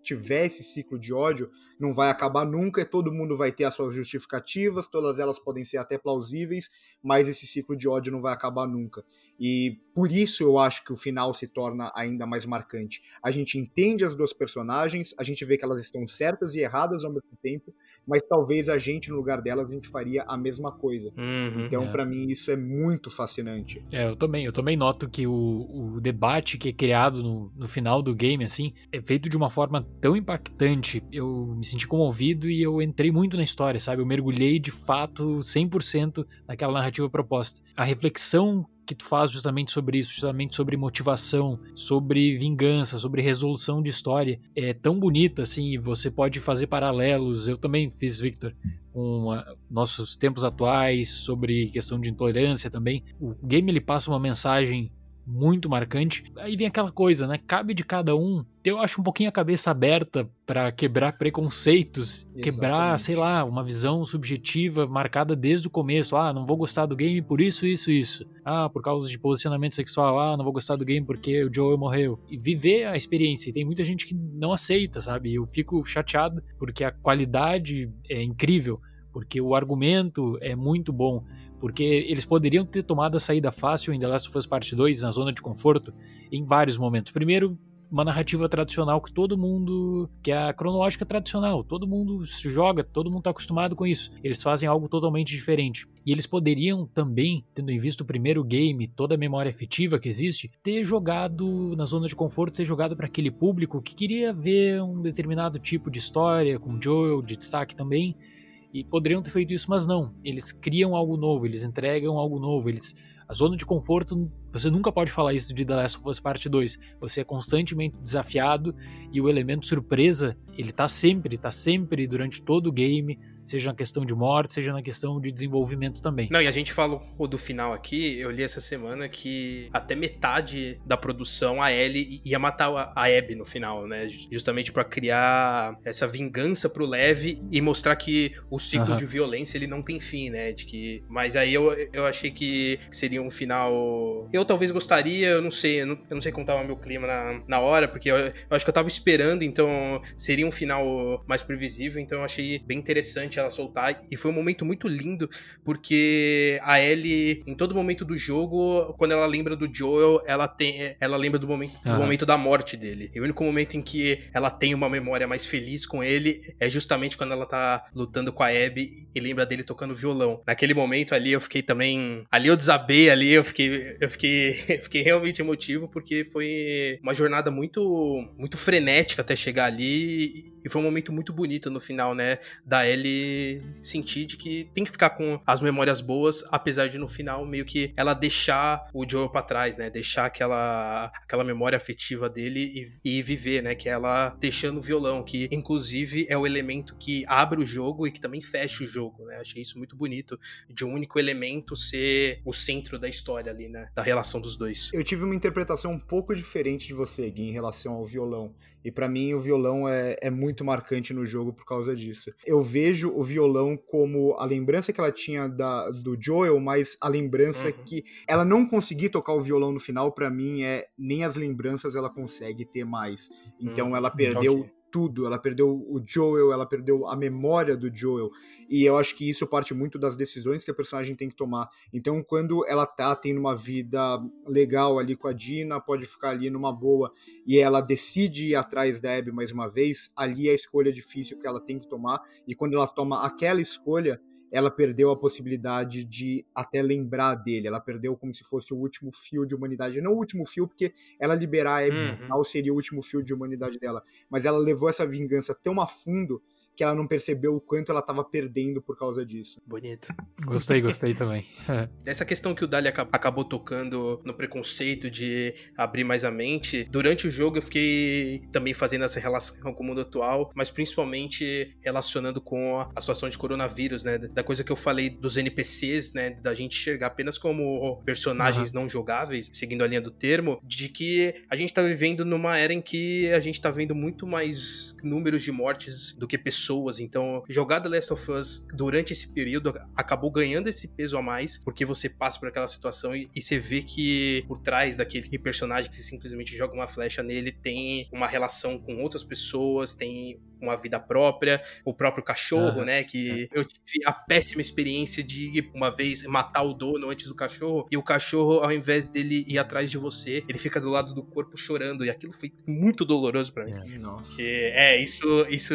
mantiver esse ciclo de ódio, não vai acabar nunca e todo mundo vai ter as suas justificativas, todas elas podem ser até plausíveis, mas esse ciclo de ódio não vai acabar nunca. E por isso eu acho que o final se torna ainda mais marcante. A gente entende as duas personagens, a gente vê que elas estão certas e erradas ao mesmo tempo, mas talvez a gente, no lugar delas, a gente faria a mesma coisa. Uhum, então, é. para mim, isso é muito fascinante. É, eu também, eu também noto que o, o debate que é criado no, no final do game, assim, é feito de uma forma tão impactante. Eu me senti comovido e eu entrei muito na história, sabe? Eu mergulhei de fato 100% naquela narrativa proposta. A reflexão que tu faz justamente sobre isso, justamente sobre motivação, sobre vingança, sobre resolução de história, é tão bonita assim, você pode fazer paralelos. Eu também fiz, Victor, com a, nossos tempos atuais, sobre questão de intolerância também. O game ele passa uma mensagem muito marcante. Aí vem aquela coisa, né? Cabe de cada um. Eu acho um pouquinho a cabeça aberta para quebrar preconceitos, Exatamente. quebrar, sei lá, uma visão subjetiva marcada desde o começo. Ah, não vou gostar do game por isso, isso, isso. Ah, por causa de posicionamento sexual. Ah, não vou gostar do game porque o Joel morreu. E viver a experiência. E tem muita gente que não aceita, sabe? Eu fico chateado porque a qualidade é incrível, porque o argumento é muito bom porque eles poderiam ter tomado a saída fácil em The Last of Us Part 2, na zona de conforto, em vários momentos. Primeiro, uma narrativa tradicional que todo mundo. que é a cronológica tradicional. Todo mundo joga, todo mundo está acostumado com isso. Eles fazem algo totalmente diferente. E eles poderiam também, tendo em vista o primeiro game, toda a memória afetiva que existe, ter jogado na zona de conforto, ter jogado para aquele público que queria ver um determinado tipo de história, com Joel de destaque também, e poderiam ter feito isso, mas não. Eles criam algo novo, eles entregam algo novo, eles a zona de conforto, você nunca pode falar isso de The Last of Us Part 2. Você é constantemente desafiado e o elemento surpresa, ele tá sempre, tá sempre durante todo o game, seja na questão de morte, seja na questão de desenvolvimento também. Não, e a gente falou do final aqui, eu li essa semana que até metade da produção a Ellie ia matar a Abby no final, né? Justamente para criar essa vingança pro Lev e mostrar que o ciclo de violência ele não tem fim, né? De que, mas aí eu, eu achei que seria um final. Eu talvez gostaria, eu não sei, eu não, eu não sei como tava meu clima na, na hora, porque eu, eu, acho que eu tava esperando, então seria um final mais previsível, então eu achei bem interessante ela soltar. E foi um momento muito lindo, porque a Ellie, em todo momento do jogo, quando ela lembra do Joel, ela tem. Ela lembra do momento, do momento da morte dele. E o único momento em que ela tem uma memória mais feliz com ele é justamente quando ela tá lutando com a Abby e lembra dele tocando violão. Naquele momento ali eu fiquei também. Ali eu desabei ali eu fiquei, eu fiquei, (laughs) fiquei realmente emotivo porque foi uma jornada muito, muito frenética até chegar ali e foi um momento muito bonito no final, né? Da Ellie sentir de que tem que ficar com as memórias boas, apesar de no final meio que ela deixar o Joel para trás, né? Deixar aquela, aquela memória afetiva dele e, e viver, né? Que é ela deixando o violão, que inclusive é o elemento que abre o jogo e que também fecha o jogo, né? Achei isso muito bonito, de um único elemento ser o centro da história ali, né? Da relação dos dois. Eu tive uma interpretação um pouco diferente de você, Gui, em relação ao violão. E para mim o violão é, é muito marcante no jogo por causa disso. Eu vejo o violão como a lembrança que ela tinha da, do Joel, mas a lembrança uhum. que ela não conseguir tocar o violão no final, para mim, é nem as lembranças ela consegue ter mais. Então uhum. ela perdeu. Okay tudo. Ela perdeu o Joel, ela perdeu a memória do Joel. E eu acho que isso parte muito das decisões que a personagem tem que tomar. Então, quando ela tá tendo uma vida legal ali com a Dina, pode ficar ali numa boa, e ela decide ir atrás da Abby mais uma vez, ali é a escolha difícil que ela tem que tomar. E quando ela toma aquela escolha, ela perdeu a possibilidade de até lembrar dele. Ela perdeu como se fosse o último fio de humanidade. Não o último fio, porque ela liberar a Abby uhum. seria o último fio de humanidade dela. Mas ela levou essa vingança tão a fundo que ela não percebeu o quanto ela estava perdendo por causa disso. Bonito. Gostei, gostei também. (laughs) Essa questão que o Dali acabou tocando no preconceito de abrir mais a mente, durante o jogo eu fiquei também fazendo essa relação com o mundo atual, mas principalmente relacionando com a situação de coronavírus, né? Da coisa que eu falei dos NPCs, né? Da gente enxergar apenas como personagens uhum. não jogáveis, seguindo a linha do termo, de que a gente tá vivendo numa era em que a gente tá vendo muito mais números de mortes do que pessoas pessoas. Então, jogar The Last of Us durante esse período acabou ganhando esse peso a mais, porque você passa por aquela situação e, e você vê que por trás daquele personagem que você simplesmente joga uma flecha nele tem uma relação com outras pessoas, tem uma vida própria, o próprio cachorro, uhum. né? Que eu tive a péssima experiência de uma vez matar o dono antes do cachorro, e o cachorro, ao invés dele ir atrás de você, ele fica do lado do corpo chorando, e aquilo foi muito doloroso para mim. É, nossa. É, isso, isso.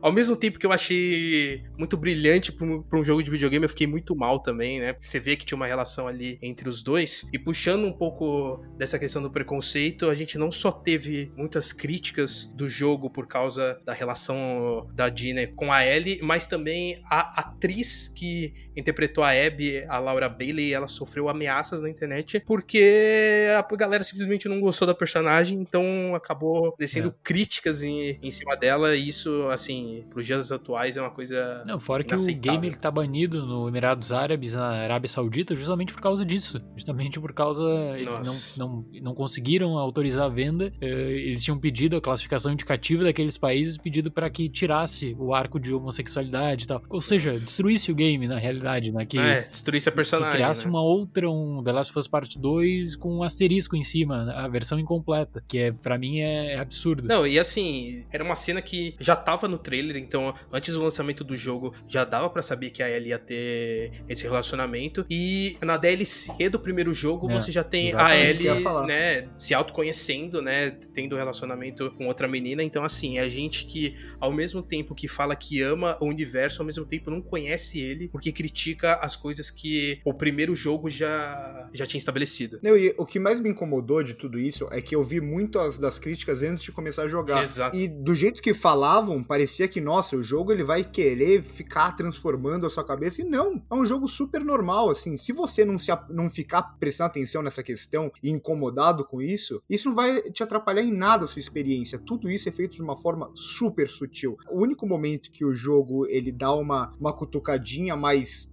Ao mesmo tempo que eu achei muito brilhante pra um, pra um jogo de videogame, eu fiquei muito mal também, né? Você vê que tinha uma relação ali entre os dois, e puxando um pouco dessa questão do preconceito, a gente não só teve muitas críticas do jogo por causa da relação relação da Dina com a Ellie, mas também a atriz que interpretou a Abby, a Laura Bailey, ela sofreu ameaças na internet porque a galera simplesmente não gostou da personagem, então acabou descendo é. críticas em, em cima dela, e isso, assim, pros dias atuais é uma coisa. Não, fora que o game ele tá banido no Emirados Árabes, na Arábia Saudita, justamente por causa disso. Justamente por causa. Eles não, não, não conseguiram autorizar a venda. Eh, eles tinham pedido a classificação indicativa daqueles países, pedido para que tirasse o arco de homossexualidade e tal. Ou seja, destruísse o game na realidade, né? Que, é, destruísse a personagem. Que criasse né? uma outra, um The Last of Us Part 2 com um asterisco em cima, a versão incompleta, que é para mim é, é, absurdo. Não, e assim, era uma cena que já tava no trailer, então antes do lançamento do jogo já dava para saber que a Ellie ia ter esse relacionamento e na DLC do primeiro jogo é, você já tem a Ellie, né, se autoconhecendo, né, tendo um relacionamento com outra menina, então assim, é a gente que ao mesmo tempo que fala que ama o universo, ao mesmo tempo não conhece ele, porque critica as coisas que o primeiro jogo já, já tinha estabelecido. Não, e o que mais me incomodou de tudo isso é que eu vi muitas das críticas antes de começar a jogar. Exato. E do jeito que falavam, parecia que, nossa, o jogo ele vai querer ficar transformando a sua cabeça. E não, é um jogo super normal, assim. Se você não, se, não ficar prestando atenção nessa questão e incomodado com isso, isso não vai te atrapalhar em nada a sua experiência. Tudo isso é feito de uma forma super sutil. O único momento que o jogo ele dá uma, uma cutucadinha,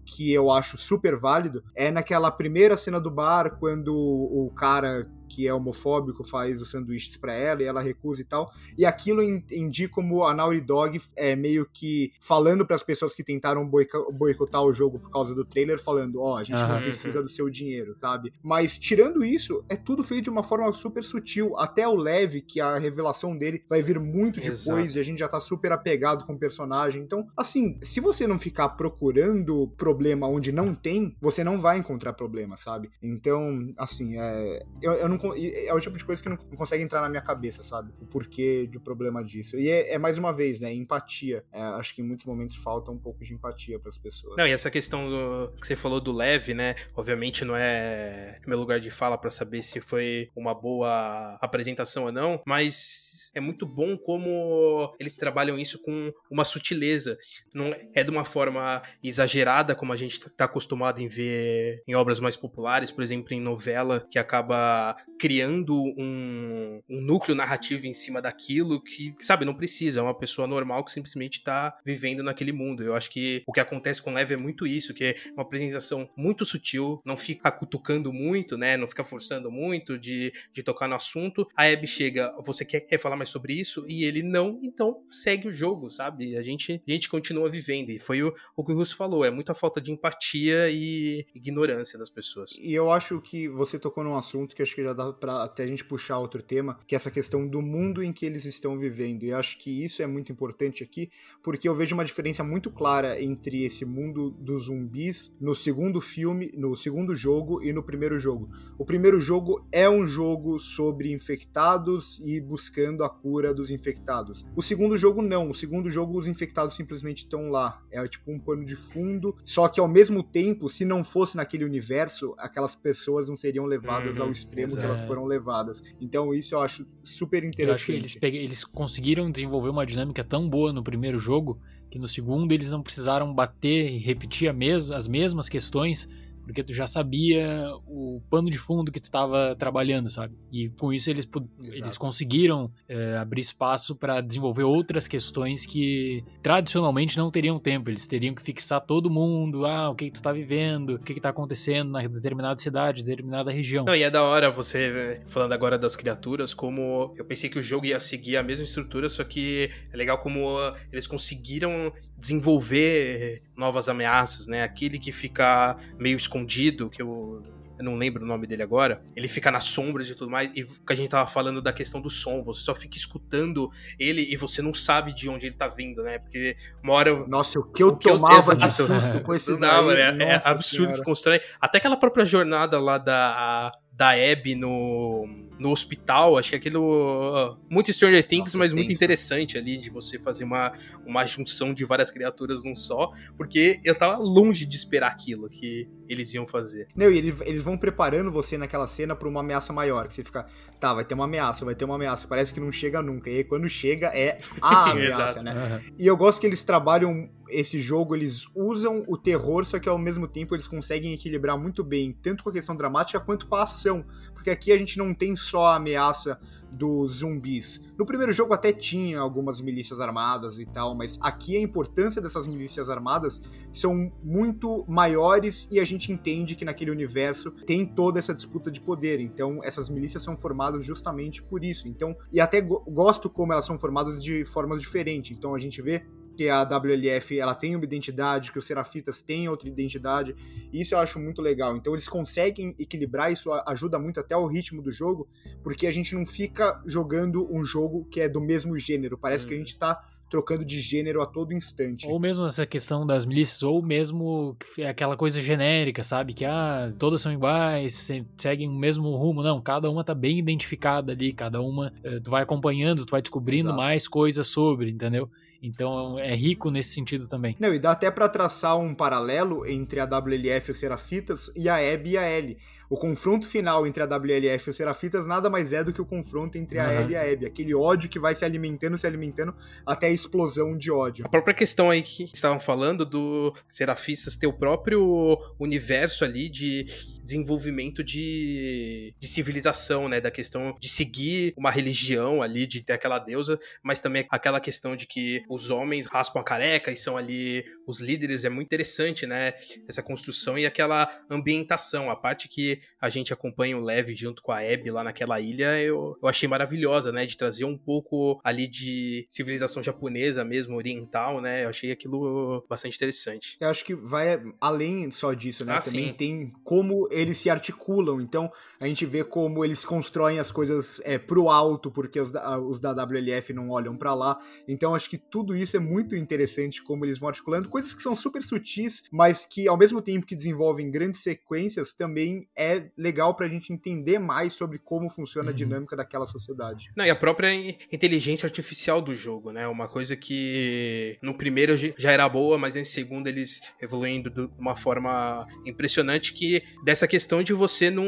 que eu acho super válido, é naquela primeira cena do bar, quando o cara que é homofóbico faz os sanduíches para ela e ela recusa e tal. E aquilo indica como a Naughty Dog é meio que falando para as pessoas que tentaram boicotar o jogo por causa do trailer, falando: Ó, oh, a gente uhum. não precisa do seu dinheiro, sabe? Mas tirando isso, é tudo feito de uma forma super sutil. Até o Leve, que a revelação dele vai vir muito depois Exato. e a gente já tá super apegado com o personagem. Então, assim, se você não ficar procurando problema onde não tem, você não vai encontrar problema, sabe? Então, assim, é, eu, eu não é o tipo de coisa que não, consegue entrar na minha cabeça, sabe? O porquê do problema disso. E é, é mais uma vez, né? Empatia. É, acho que em muitos momentos falta um pouco de empatia para as pessoas. Não, e essa questão do, que você falou do leve, né? Obviamente não é meu lugar de fala para saber se foi uma boa apresentação ou não, mas é muito bom como eles trabalham isso com uma sutileza. Não é de uma forma exagerada, como a gente está acostumado em ver em obras mais populares, por exemplo, em novela, que acaba criando um, um núcleo narrativo em cima daquilo que, sabe, não precisa. É uma pessoa normal que simplesmente está vivendo naquele mundo. Eu acho que o que acontece com Leve é muito isso, que é uma apresentação muito sutil, não fica cutucando muito, né? Não fica forçando muito de, de tocar no assunto. A Abby chega, você quer, quer falar mais mais sobre isso e ele não, então segue o jogo, sabe? A gente, a gente continua vivendo. E foi o, o que o Russo falou: é muita falta de empatia e ignorância das pessoas. E eu acho que você tocou num assunto que acho que já dá pra até a gente puxar outro tema, que é essa questão do mundo em que eles estão vivendo. E acho que isso é muito importante aqui, porque eu vejo uma diferença muito clara entre esse mundo dos zumbis no segundo filme, no segundo jogo e no primeiro jogo. O primeiro jogo é um jogo sobre infectados e buscando a cura dos infectados. O segundo jogo não. O segundo jogo os infectados simplesmente estão lá. É tipo um pano de fundo. Só que ao mesmo tempo, se não fosse naquele universo, aquelas pessoas não seriam levadas uhum, ao extremo exato. que elas foram levadas. Então isso eu acho super interessante. Eu acho que eles, eles conseguiram desenvolver uma dinâmica tão boa no primeiro jogo que no segundo eles não precisaram bater e repetir mes as mesmas questões porque tu já sabia o pano de fundo que tu estava trabalhando, sabe? E com isso eles, eles conseguiram é, abrir espaço para desenvolver outras questões que tradicionalmente não teriam tempo. Eles teriam que fixar todo mundo, ah, o que, que tu tá vivendo, o que, que tá acontecendo na determinada cidade, determinada região. Não, e é da hora você, falando agora das criaturas, como eu pensei que o jogo ia seguir a mesma estrutura, só que é legal como eles conseguiram desenvolver novas ameaças, né? Aquele que fica meio escondido, que eu eu não lembro o nome dele agora, ele fica nas sombras e tudo mais, e que a gente tava falando da questão do som, você só fica escutando ele e você não sabe de onde ele tá vindo, né? Porque uma hora. Nossa, o que eu o que tomava eu, de susto com (laughs) esse não, daí, é, é absurdo senhora. que constrói. Até aquela própria jornada lá da. da Abby no no hospital. Acho que aquilo. Muito Stranger Things, Nossa, mas muito interessante ali de você fazer uma, uma junção de várias criaturas num só. Porque eu tava longe de esperar aquilo que eles iam fazer. Não, e eles, eles vão preparando você naquela cena pra uma ameaça maior. Que você fica, tá, vai ter uma ameaça, vai ter uma ameaça. Parece que não chega nunca. E aí quando chega é a (laughs) ameaça, né? Uhum. E eu gosto que eles trabalham esse jogo, eles usam o terror, só que ao mesmo tempo eles conseguem equilibrar muito bem, tanto com a questão dramática quanto com a ação. Porque aqui a gente não tem só a ameaça dos zumbis. No primeiro jogo até tinha algumas milícias armadas e tal, mas aqui a importância dessas milícias armadas são muito maiores e a gente entende que naquele universo tem toda essa disputa de poder. Então essas milícias são formadas justamente por isso. Então, e até gosto como elas são formadas de formas diferentes. Então a gente vê que a WLF ela tem uma identidade, que os Serafitas têm outra identidade. Isso eu acho muito legal. Então eles conseguem equilibrar, isso ajuda muito até o ritmo do jogo, porque a gente não fica jogando um jogo que é do mesmo gênero. Parece hum. que a uhum. gente tá trocando de gênero a todo instante. Ou mesmo essa questão das milícias, ou mesmo aquela coisa genérica, sabe? Que ah, todas são iguais, seguem o mesmo rumo. Não, cada uma tá bem identificada ali, cada uma eh, tu vai acompanhando, tu vai descobrindo Exato. mais coisas sobre, entendeu? Então é rico nesse sentido também. Não, e dá até para traçar um paralelo entre a WLF e os Serafitas e a Abby e a Ellie. O confronto final entre a WLF e os Serafitas nada mais é do que o confronto entre a uhum. E a Abby. Aquele ódio que vai se alimentando, se alimentando, até a explosão de ódio. A própria questão aí que estavam falando do Serafistas ter o próprio universo ali de desenvolvimento de, de civilização, né? Da questão de seguir uma religião ali, de ter aquela deusa, mas também aquela questão de que os homens raspam a careca e são ali os líderes. É muito interessante, né? Essa construção e aquela ambientação. A parte que a gente acompanha o Lev junto com a Abby lá naquela ilha, eu, eu achei maravilhosa, né? De trazer um pouco ali de civilização japonesa mesmo, oriental, né? Eu achei aquilo bastante interessante. Eu acho que vai além só disso, né? Ah, Também sim. tem como eles se articulam. Então, a gente vê como eles constroem as coisas é, pro alto, porque os da, os da WLF não olham para lá. Então, acho que tudo isso é muito interessante, como eles vão articulando. Coisas que são super sutis, mas que, ao mesmo tempo que desenvolvem grandes sequências, também é legal pra gente entender mais sobre como funciona uhum. a dinâmica daquela sociedade. Não, e a própria inteligência artificial do jogo, né? Uma coisa que no primeiro já era boa, mas em segundo eles evoluindo de uma forma impressionante que dessa essa questão de você não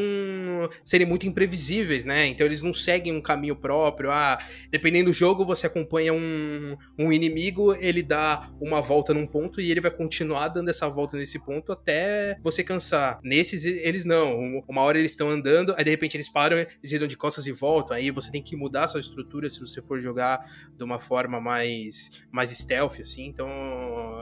serem muito imprevisíveis, né? Então eles não seguem um caminho próprio. Ah, dependendo do jogo, você acompanha um, um inimigo, ele dá uma volta num ponto e ele vai continuar dando essa volta nesse ponto até você cansar. Nesses, eles não. Uma hora eles estão andando, aí de repente eles param, eles viram de costas e voltam. Aí você tem que mudar a sua estrutura se você for jogar de uma forma mais, mais stealth, assim. Então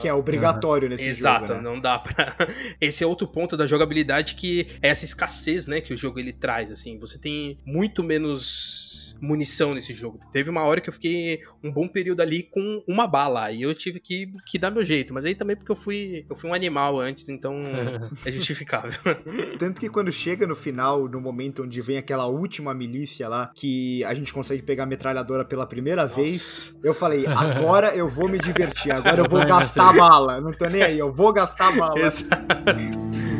que é obrigatório nesse Exato, jogo, né? não dá pra. (laughs) Esse é outro ponto da jogabilidade que é essa escassez, né, que o jogo ele traz, assim. Você tem muito menos munição nesse jogo. Teve uma hora que eu fiquei um bom período ali com uma bala e eu tive que, que dar meu jeito, mas aí também porque eu fui, eu fui um animal antes, então (laughs) é justificável. Tanto que quando chega no final, no momento onde vem aquela última milícia lá, que a gente consegue pegar a metralhadora pela primeira Nossa. vez, eu falei, agora eu vou me divertir, agora eu (laughs) vou gastar bala. Não tô nem aí, eu vou gastar bala. (laughs) Exato.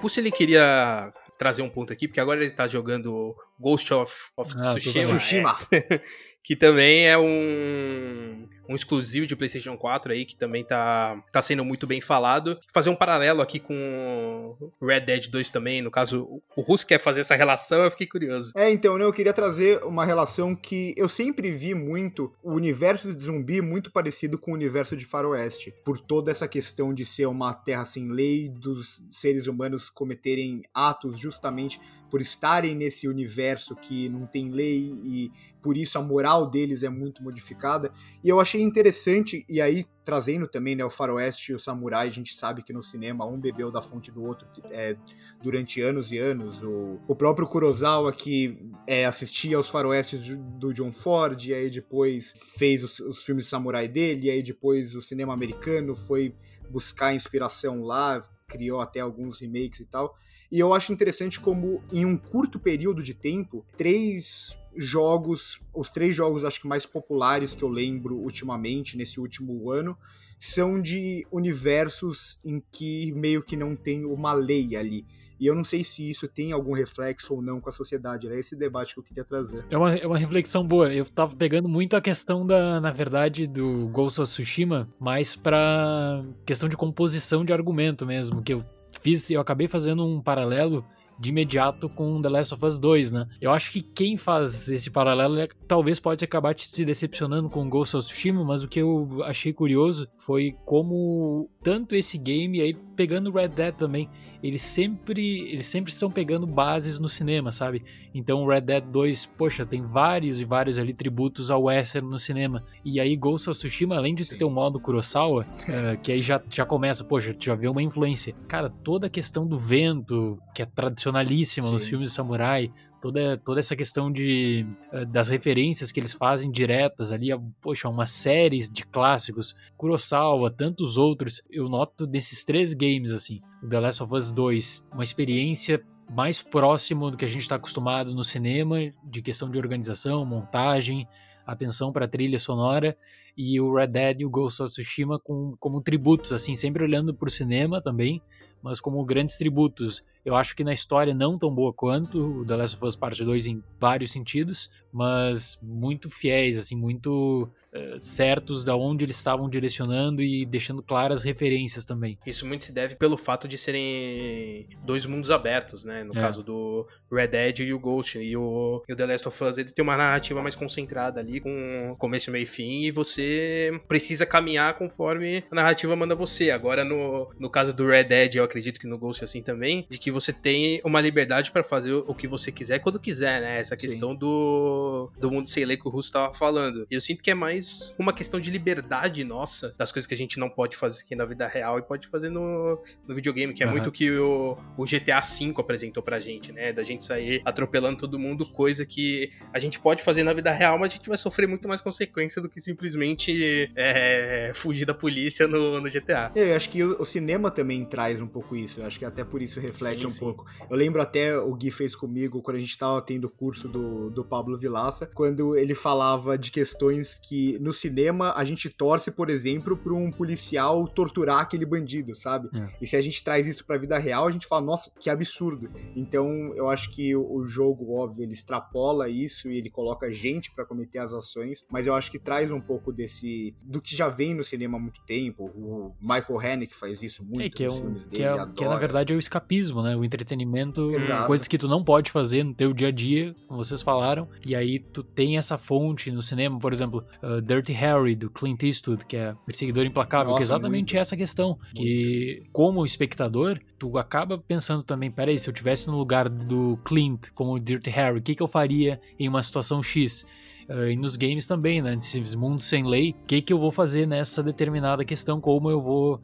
Russo ele queria trazer um ponto aqui, porque agora ele tá jogando Ghost of, of ah, Tsushima. Tsushima. É, (laughs) que também é um, um exclusivo de PlayStation 4 aí, que também tá, tá sendo muito bem falado. Fazer um paralelo aqui com Red Dead 2 também, no caso, o Russo quer fazer essa relação, eu fiquei curioso. É, então, né, eu queria trazer uma relação que eu sempre vi muito o universo de zumbi muito parecido com o universo de Faroeste, por toda essa questão de ser uma terra sem lei, dos seres humanos cometerem atos justamente por estarem nesse universo que não tem lei e por isso a moral deles é muito modificada. E eu achei interessante, e aí trazendo também né, o faroeste e o samurai, a gente sabe que no cinema um bebeu da fonte do outro é, durante anos e anos. O, o próprio Kurosawa que é, assistia aos faroestes do John Ford, e aí depois fez os, os filmes de samurai dele, e aí depois o cinema americano foi buscar inspiração lá, criou até alguns remakes e tal. E eu acho interessante como, em um curto período de tempo, três jogos, os três jogos acho que mais populares que eu lembro ultimamente, nesse último ano, são de universos em que meio que não tem uma lei ali. E eu não sei se isso tem algum reflexo ou não com a sociedade. Era esse debate que eu queria trazer. É uma, é uma reflexão boa. Eu tava pegando muito a questão da, na verdade, do Ghost of Tsushima, mais pra questão de composição de argumento mesmo, que eu fiz, eu acabei fazendo um paralelo de imediato com The Last of Us 2, né? Eu acho que quem faz esse paralelo é, talvez pode acabar se decepcionando com Ghost of Tsushima, mas o que eu achei curioso foi como tanto esse game aí pegando Red Dead também, eles sempre eles sempre estão pegando bases no cinema, sabe? Então Red Dead 2, poxa, tem vários e vários ali tributos ao western no cinema. E aí Ghost of Tsushima, além de ter um modo Kurosawa, uh, que aí já, já começa, poxa, já vê uma influência. Cara, toda a questão do vento, que é tradicionalíssima Sim. nos filmes de samurai, toda, toda essa questão de uh, das referências que eles fazem diretas ali, a, poxa, uma série de clássicos, Kurosawa, tantos outros, eu noto desses três games assim, o The Last of Us 2, uma experiência mais próximo do que a gente está acostumado no cinema, de questão de organização, montagem, atenção para a trilha sonora, e o Red Dead e o Ghost of Tsushima com, como tributos, assim, sempre olhando para o cinema também, mas como grandes tributos. Eu acho que na história não tão boa quanto o The Last of Us Part 2 em vários sentidos, mas muito fiéis, assim, muito uh, certos da onde eles estavam direcionando e deixando claras referências também. Isso muito se deve pelo fato de serem dois mundos abertos, né? No é. caso do Red Dead e o Ghost. E o, e o The Last of Us, ele tem uma narrativa mais concentrada ali, com começo, meio e fim, e você precisa caminhar conforme a narrativa manda você. Agora, no, no caso do Red Dead, acredito que no Ghost é assim também, de que você tem uma liberdade para fazer o que você quiser quando quiser, né? Essa questão do, do mundo sem lei que o Russo tava falando. Eu sinto que é mais uma questão de liberdade nossa, das coisas que a gente não pode fazer aqui na vida real e pode fazer no, no videogame, que é uhum. muito o que o, o GTA V apresentou pra gente, né? Da gente sair atropelando todo mundo, coisa que a gente pode fazer na vida real, mas a gente vai sofrer muito mais consequência do que simplesmente é, fugir da polícia no, no GTA. Eu acho que o, o cinema também traz um pouco pouco isso. Eu acho que até por isso reflete sim, um sim. pouco. Eu lembro até o Gui fez comigo quando a gente tava tendo o curso do, do Pablo Vilaça, quando ele falava de questões que no cinema a gente torce, por exemplo, pra um policial torturar aquele bandido, sabe? É. E se a gente traz isso pra vida real, a gente fala, nossa, que absurdo. Então eu acho que o jogo, óbvio, ele extrapola isso e ele coloca gente para cometer as ações, mas eu acho que traz um pouco desse. do que já vem no cinema há muito tempo. O Michael Haneke faz isso muito é, que é um, filmes dele é, que é, na verdade é o escapismo, né? O entretenimento, Exato. coisas que tu não pode fazer no teu dia a dia, como vocês falaram, e aí tu tem essa fonte no cinema, por exemplo, uh, Dirty Harry do Clint Eastwood, que é Perseguidor Implacável, Nossa, que é exatamente muito. essa questão, que como espectador, tu acaba pensando também, peraí, se eu tivesse no lugar do Clint como Dirty Harry, o que que eu faria em uma situação X? Uh, e nos games também, né? Nesses mundos sem lei, o que, que eu vou fazer nessa determinada questão, como eu vou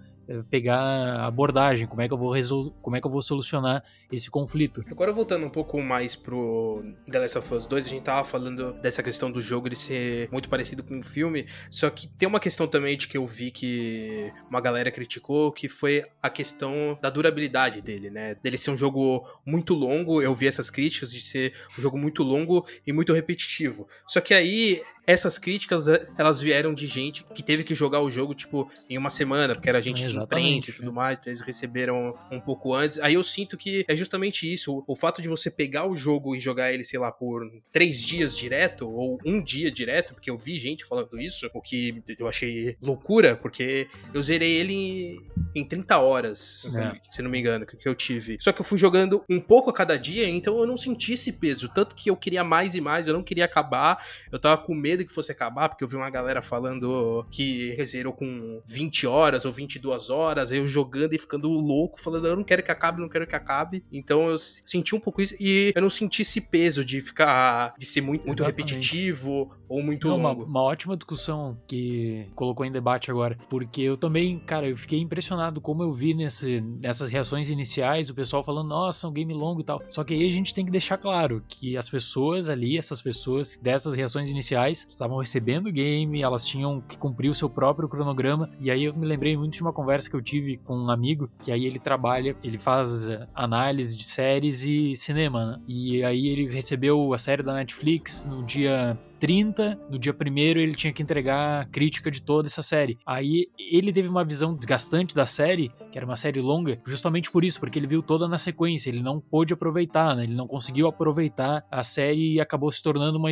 pegar a abordagem, como é que eu vou resol... como é que eu vou solucionar esse conflito. Agora voltando um pouco mais pro The Last of Us 2, a gente tava falando dessa questão do jogo ele ser muito parecido com o filme, só que tem uma questão também de que eu vi que uma galera criticou, que foi a questão da durabilidade dele, né? Dele ser um jogo muito longo, eu vi essas críticas de ser um jogo muito longo e muito repetitivo. Só que aí essas críticas, elas vieram de gente que teve que jogar o jogo, tipo, em uma semana, porque era gente imprensa e tudo mais, então eles receberam um pouco antes. Aí eu sinto que é justamente isso, o, o, fato de você pegar o jogo e jogar ele, sei lá, por três dias direto, ou um dia direto, porque eu vi gente falando isso, o que eu achei loucura, porque eu zerei ele em 30 horas, é. se não me engano, que, que eu tive. Só que eu fui jogando um pouco a cada dia, então eu não senti esse peso, tanto que eu queria mais e mais, eu não queria acabar, eu tava com medo que fosse acabar, porque eu vi uma galera falando que zerou com 20 horas ou 22 horas, eu jogando e ficando louco, falando, eu não quero que acabe, não quero que acabe. Então eu senti um pouco isso e eu não senti esse peso de ficar, de ser muito, muito repetitivo ou muito não, longo. Uma, uma ótima discussão que colocou em debate agora, porque eu também, cara, eu fiquei impressionado como eu vi nesse, nessas reações iniciais, o pessoal falando, nossa, um game longo e tal. Só que aí a gente tem que deixar claro que as pessoas ali, essas pessoas dessas reações iniciais, estavam recebendo o game, elas tinham que cumprir o seu próprio cronograma. E aí eu me lembrei muito de uma conversa que eu tive com um amigo, que aí ele trabalha, ele faz análise de séries e cinema, né? E aí ele recebeu a série da Netflix no dia 30, no dia primeiro ele tinha que entregar a crítica de toda essa série. Aí ele teve uma visão desgastante da série, que era uma série longa, justamente por isso, porque ele viu toda na sequência, ele não pôde aproveitar, né? Ele não conseguiu aproveitar a série e acabou se tornando uma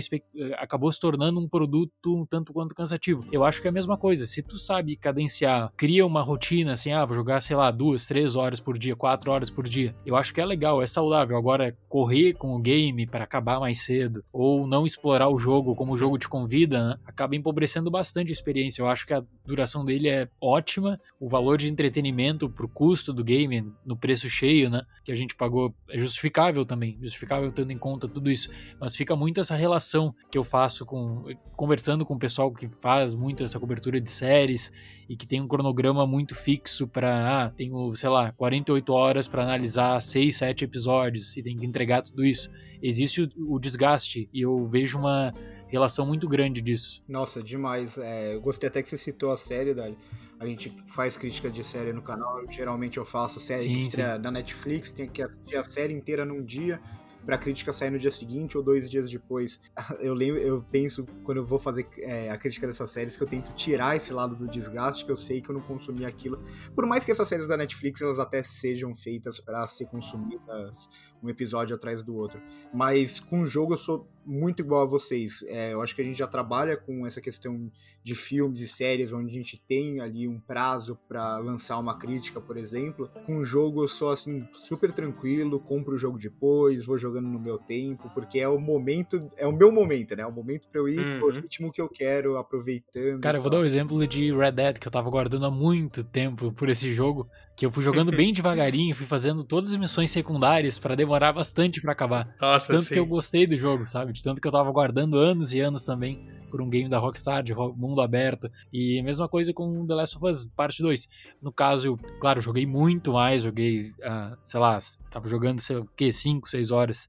acabou se tornando um produto um tanto quanto cansativo. Eu acho que é a mesma coisa, se tu sabe cadenciar, cria uma rotina assim, ah, vou jogar, sei lá, duas, três horas por dia, quatro horas por dia. Eu acho que é legal, é saudável. Agora correr com o game para acabar mais cedo ou não explorar o jogo como o jogo te convida, né, acaba empobrecendo bastante a experiência. Eu acho que a duração dele é ótima, o valor de entretenimento pro custo do game, no preço cheio, né, que a gente pagou, é justificável também, justificável tendo em conta tudo isso. Mas fica muito essa relação que eu faço com conversando com o pessoal que faz muito essa cobertura de séries e que tem um cronograma muito fixo para, ah, tenho, sei lá, 48 horas para analisar 6, 7 episódios e tem que entregar tudo isso. Existe o, o desgaste e eu vejo uma relação muito grande disso. Nossa, demais. É, eu gostei até que você citou a série, Dali. A gente faz crítica de série no canal. Geralmente eu faço série sim, que estreia na Netflix, tem que assistir a série inteira num dia pra crítica sair no dia seguinte ou dois dias depois. (laughs) Eu lembro, eu penso, quando eu vou fazer é, a crítica dessas séries, que eu tento tirar esse lado do desgaste, que eu sei que eu não consumi aquilo. Por mais que essas séries da Netflix, elas até sejam feitas para ser consumidas um episódio atrás do outro. Mas com o jogo eu sou muito igual a vocês. É, eu acho que a gente já trabalha com essa questão de filmes e séries, onde a gente tem ali um prazo para lançar uma crítica, por exemplo. Com o jogo eu sou assim, super tranquilo, compro o jogo depois, vou jogando no meu tempo, porque é o momento, é o meu momento, né? É o momento para eu ir uhum. pro ritmo que eu quero, aproveitando. Cara, eu vou dar um exemplo de Red Dead, que eu tava guardando há muito tempo por esse jogo, que eu fui jogando bem devagarinho, fui fazendo todas as missões secundárias para demorar bastante para acabar. Nossa, tanto sim. que eu gostei do jogo, sabe? De tanto que eu tava guardando anos e anos também por um game da Rockstar, de mundo aberto. E a mesma coisa com The Last of Us Parte 2. No caso, eu, claro, joguei muito mais, joguei, uh, sei lá, tava jogando, sei o quê, 5, 6 horas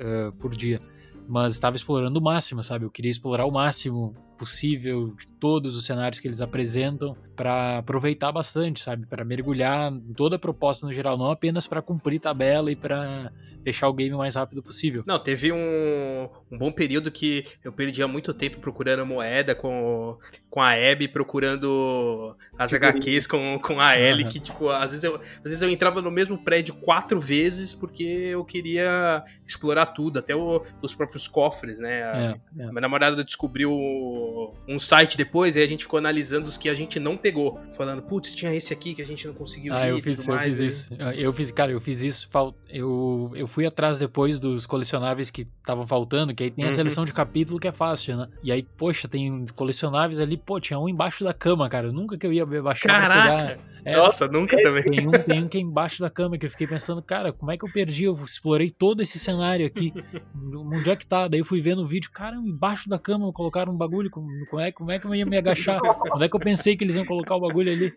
uh, por dia. Mas estava explorando o máximo, sabe? Eu queria explorar o máximo possível de todos os cenários que eles apresentam para aproveitar bastante, sabe? Para mergulhar em toda a proposta no geral, não apenas para cumprir tabela e para fechar o game o mais rápido possível. Não, teve um, um bom período que eu perdia muito tempo procurando moeda com, com a Abby, procurando as tipo, HQs com, com a Ellie, uhum. que, tipo, às vezes, eu, às vezes eu entrava no mesmo prédio quatro vezes porque eu queria explorar tudo, até o, os próprios cofres, né? A, é, é. Minha namorada descobriu no um site depois, e a gente ficou analisando os que a gente não pegou. Falando, putz, tinha esse aqui que a gente não conseguiu ah, ir eu fiz, eu mais, fiz isso. Eu fiz, cara, eu fiz isso. Eu, eu fui atrás depois dos colecionáveis que estavam faltando, que aí tem a uhum. seleção de capítulo que é fácil, né? E aí, poxa, tem colecionáveis ali, pô, tinha um embaixo da cama, cara. Nunca que eu ia baixar Caraca! É, Nossa, nunca é, também. Tem um, tem um que é embaixo da cama que eu fiquei pensando, cara, como é que eu perdi? Eu explorei todo esse cenário aqui. (laughs) Onde é que tá? Daí eu fui ver no vídeo, cara, embaixo da cama colocaram um bagulho. Como é, como é que eu ia me agachar? Onde é que eu pensei que eles iam colocar o bagulho ali?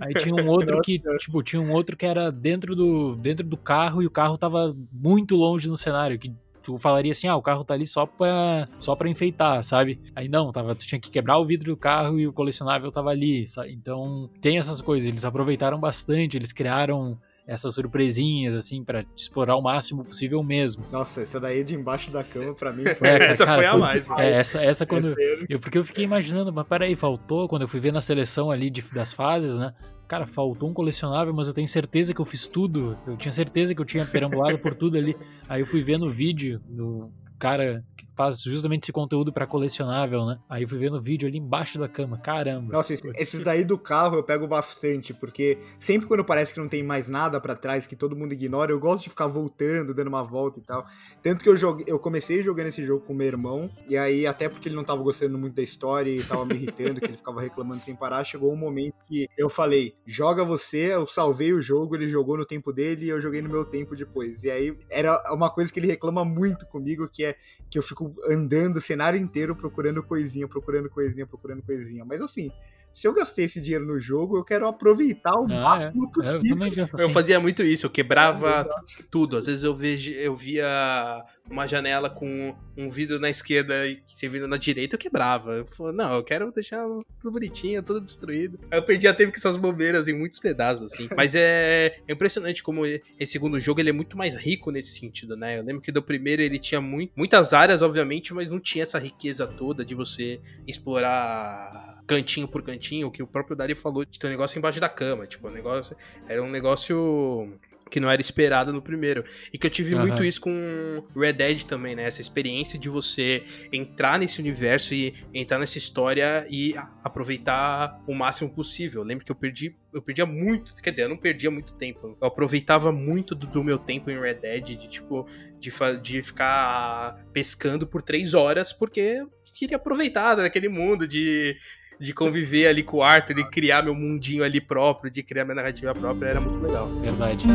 Aí tinha um outro que, tipo, tinha um outro que era dentro do, dentro do carro e o carro tava muito longe no cenário, que tu falaria assim, ah, o carro tá ali só pra, só pra enfeitar, sabe? Aí não, tava, tu tinha que quebrar o vidro do carro e o colecionável tava ali, sabe? Então tem essas coisas, eles aproveitaram bastante, eles criaram essas surpresinhas, assim, para explorar o máximo possível mesmo. Nossa, essa daí de embaixo da cama, para mim, foi... (laughs) É, essa cara, foi a mais, mano. É, essa, essa quando... Eu, porque eu fiquei imaginando, mas peraí, faltou, quando eu fui ver na seleção ali de, das fases, né? Cara, faltou um colecionável, mas eu tenho certeza que eu fiz tudo. Eu tinha certeza que eu tinha perambulado por tudo ali. Aí eu fui ver no vídeo do cara faz justamente esse conteúdo para colecionável, né? Aí eu fui vendo o vídeo ali embaixo da cama, caramba. Nossa, esses daí do carro eu pego bastante, porque sempre quando parece que não tem mais nada para trás, que todo mundo ignora, eu gosto de ficar voltando, dando uma volta e tal. Tanto que eu joguei, eu comecei jogando esse jogo com meu irmão, e aí até porque ele não tava gostando muito da história e tava me irritando, que ele ficava reclamando sem parar, chegou um momento que eu falei, joga você, eu salvei o jogo, ele jogou no tempo dele e eu joguei no meu tempo depois. E aí era uma coisa que ele reclama muito comigo, que é que eu fico andando o cenário inteiro procurando coisinha, procurando coisinha, procurando coisinha. Mas assim, se eu gastei esse dinheiro no jogo, eu quero aproveitar o ah, máximo é. possível. Eu, assim. eu, fazia muito isso, eu quebrava é, tudo. Às vezes eu, vejo, eu via uma janela com um vidro na esquerda e servindo na direita, eu quebrava. Eu falei, não, eu quero deixar tudo bonitinho, tudo destruído. Aí eu perdi até que suas bobeiras em muitos pedaços, assim. (laughs) Mas é, é impressionante como esse segundo jogo ele é muito mais rico nesse sentido, né? Eu lembro que do primeiro ele tinha muito, muitas áreas, obviamente, mas não tinha essa riqueza toda de você explorar cantinho por cantinho, que o próprio Dari falou de ter um negócio embaixo da cama. Tipo, um negócio. Era um negócio que não era esperado no primeiro. E que eu tive uhum. muito isso com Red Dead também, né? Essa experiência de você entrar nesse universo e entrar nessa história e aproveitar o máximo possível. Eu lembro que eu perdi, eu perdia muito, quer dizer, eu não perdia muito tempo. Eu aproveitava muito do, do meu tempo em Red Dead, de tipo, de, de ficar pescando por três horas, porque queria aproveitar daquele mundo de de conviver ali com o Arthur, de criar meu mundinho ali próprio, de criar minha narrativa própria, era muito legal. Verdade.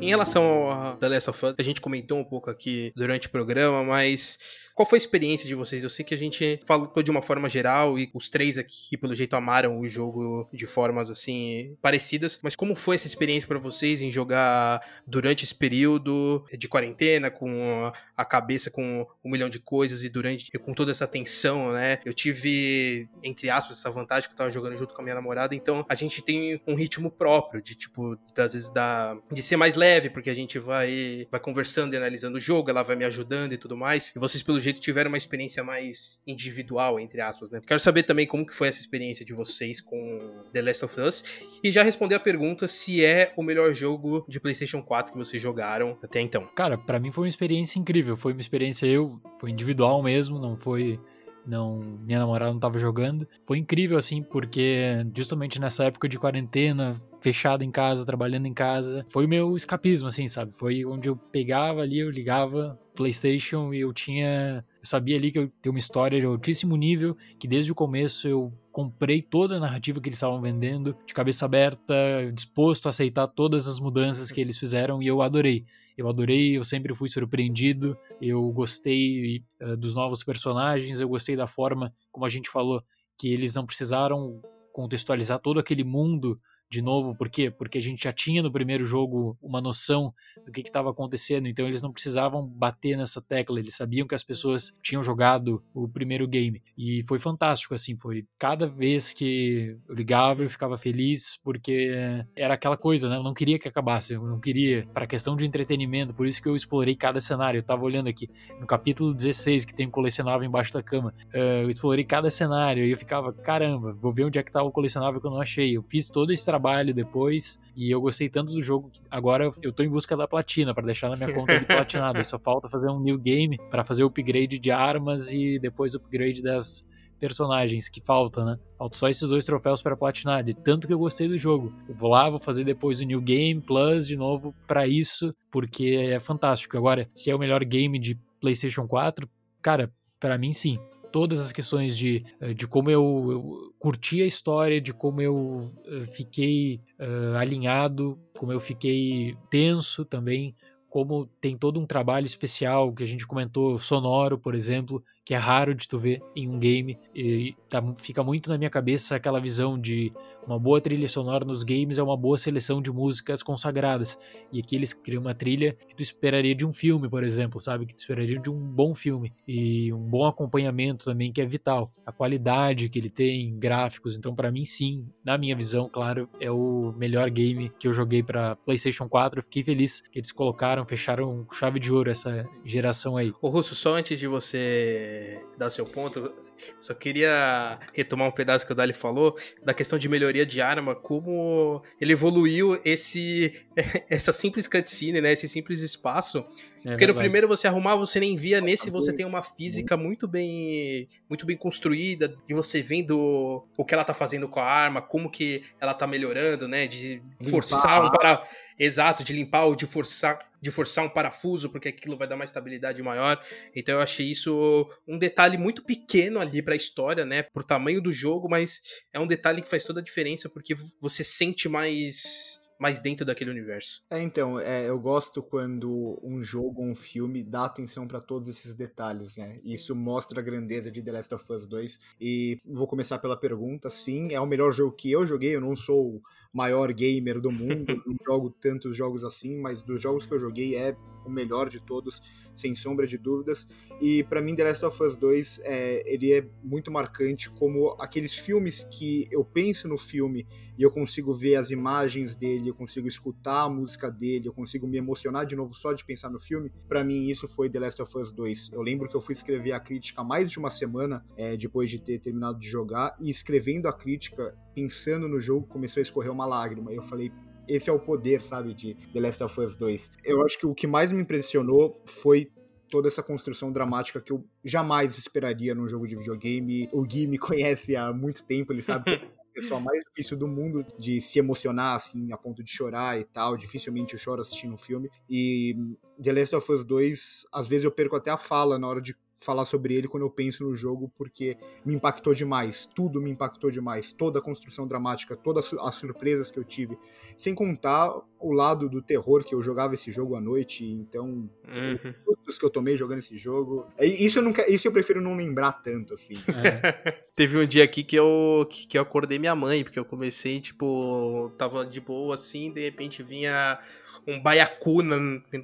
Em relação a The Last of Us, a gente comentou um pouco aqui durante o programa, mas qual foi a experiência de vocês? Eu sei que a gente falou de uma forma geral e os três aqui, pelo jeito, amaram o jogo de formas assim parecidas, mas como foi essa experiência para vocês em jogar durante esse período de quarentena, com a cabeça com um milhão de coisas e durante com toda essa tensão, né? Eu tive, entre aspas, essa vantagem que eu tava jogando junto com a minha namorada, então a gente tem um ritmo próprio de tipo, às vezes da de ser mais leve, porque a gente vai vai conversando e analisando o jogo, ela vai me ajudando e tudo mais. E vocês pelo jeito tiveram uma experiência mais individual, entre aspas, né? Quero saber também como que foi essa experiência de vocês com The Last of Us e já responder a pergunta se é o melhor jogo de PlayStation 4 que vocês jogaram até então. Cara, para mim foi uma experiência incrível, foi uma experiência eu, foi individual mesmo, não foi não minha namorada não tava jogando. Foi incrível assim, porque justamente nessa época de quarentena, fechado em casa, trabalhando em casa, foi o meu escapismo assim, sabe? Foi onde eu pegava ali, eu ligava PlayStation e eu tinha, eu sabia ali que eu tinha uma história de altíssimo nível, que desde o começo eu comprei toda a narrativa que eles estavam vendendo, de cabeça aberta, disposto a aceitar todas as mudanças que eles fizeram e eu adorei. Eu adorei, eu sempre fui surpreendido, eu gostei uh, dos novos personagens, eu gostei da forma, como a gente falou, que eles não precisaram contextualizar todo aquele mundo de novo, por quê? Porque a gente já tinha no primeiro jogo uma noção do que estava acontecendo, então eles não precisavam bater nessa tecla, eles sabiam que as pessoas tinham jogado o primeiro game. E foi fantástico, assim, foi cada vez que eu ligava eu ficava feliz, porque era aquela coisa, né? Eu não queria que acabasse, eu não queria, para questão de entretenimento, por isso que eu explorei cada cenário. Eu tava olhando aqui no capítulo 16, que tem um colecionável embaixo da cama, eu explorei cada cenário e eu ficava, caramba, vou ver onde é que tá o colecionável que eu não achei. Eu fiz todo esse trabalho depois e eu gostei tanto do jogo que agora eu tô em busca da platina para deixar na minha conta de platinado. (laughs) Só falta fazer um new game para fazer o upgrade de armas e depois o upgrade das personagens que falta, né? Faltam só esses dois troféus para platinar, de tanto que eu gostei do jogo. Eu vou lá, vou fazer depois o New Game Plus de novo para isso, porque é fantástico. Agora, se é o melhor game de PlayStation 4, cara, para mim sim. Todas as questões de, eh, de como eu, eu curti a história, de como eu uh, fiquei uh, alinhado, como eu fiquei tenso também, como tem todo um trabalho especial que a gente comentou, sonoro, por exemplo, que é raro de tu ver em um game e tá, fica muito na minha cabeça aquela visão de uma boa trilha sonora nos games é uma boa seleção de músicas consagradas e aqui eles criam uma trilha que tu esperaria de um filme, por exemplo, sabe, que tu esperaria de um bom filme e um bom acompanhamento também que é vital, a qualidade que ele tem, gráficos, então para mim sim, na minha visão, claro, é o melhor game que eu joguei para PlayStation 4, eu fiquei feliz que eles colocaram, fecharam chave de ouro essa geração aí. O Russo, só antes de você dar seu ponto, só queria retomar um pedaço que o Dali falou da questão de melhoria de arma, como ele evoluiu esse (laughs) essa simples cutscene, né, esse simples espaço. É porque no primeiro você arrumar, você nem via, nesse você tem uma física muito bem muito bem construída, e você vendo o que ela tá fazendo com a arma, como que ela tá melhorando, né, de forçar um para exato, de limpar ou de forçar de forçar um parafuso, porque aquilo vai dar uma estabilidade maior. Então eu achei isso um detalhe muito pequeno ali para a história, né? Pro tamanho do jogo, mas é um detalhe que faz toda a diferença porque você sente mais mais dentro daquele universo. É, então, é, eu gosto quando um jogo, um filme dá atenção para todos esses detalhes, né? Isso mostra a grandeza de The Last of Us 2. E vou começar pela pergunta. Sim, é o melhor jogo que eu joguei. Eu não sou o maior gamer do mundo, (laughs) não jogo tantos jogos assim, mas dos jogos que eu joguei é o melhor de todos, sem sombra de dúvidas. E para mim, The Last of Us 2 é, ele é muito marcante como aqueles filmes que eu penso no filme e eu consigo ver as imagens dele, eu consigo escutar a música dele, eu consigo me emocionar de novo só de pensar no filme. Para mim, isso foi The Last of Us 2. Eu lembro que eu fui escrever a crítica mais de uma semana é, depois de ter terminado de jogar e escrevendo a crítica, pensando no jogo, começou a escorrer uma lágrima. Eu falei, esse é o poder, sabe, de The Last of Us 2. Eu acho que o que mais me impressionou foi toda essa construção dramática que eu jamais esperaria num jogo de videogame. O Gui me (laughs) conhece há muito tempo, ele sabe que é pessoa mais difícil do mundo de se emocionar, assim, a ponto de chorar e tal. Dificilmente eu choro assistindo um filme. E The Last of Us 2, às vezes eu perco até a fala na hora de falar sobre ele quando eu penso no jogo, porque me impactou demais. Tudo me impactou demais. Toda a construção dramática, todas as surpresas que eu tive. Sem contar o lado do terror que eu jogava esse jogo à noite. Então, uhum. os que eu tomei jogando esse jogo. É, isso eu, nunca, isso eu prefiro não lembrar tanto, assim. É. (laughs) Teve um dia aqui que eu, que, que eu acordei minha mãe, porque eu comecei, tipo, tava de boa assim, de repente vinha um baiacu na,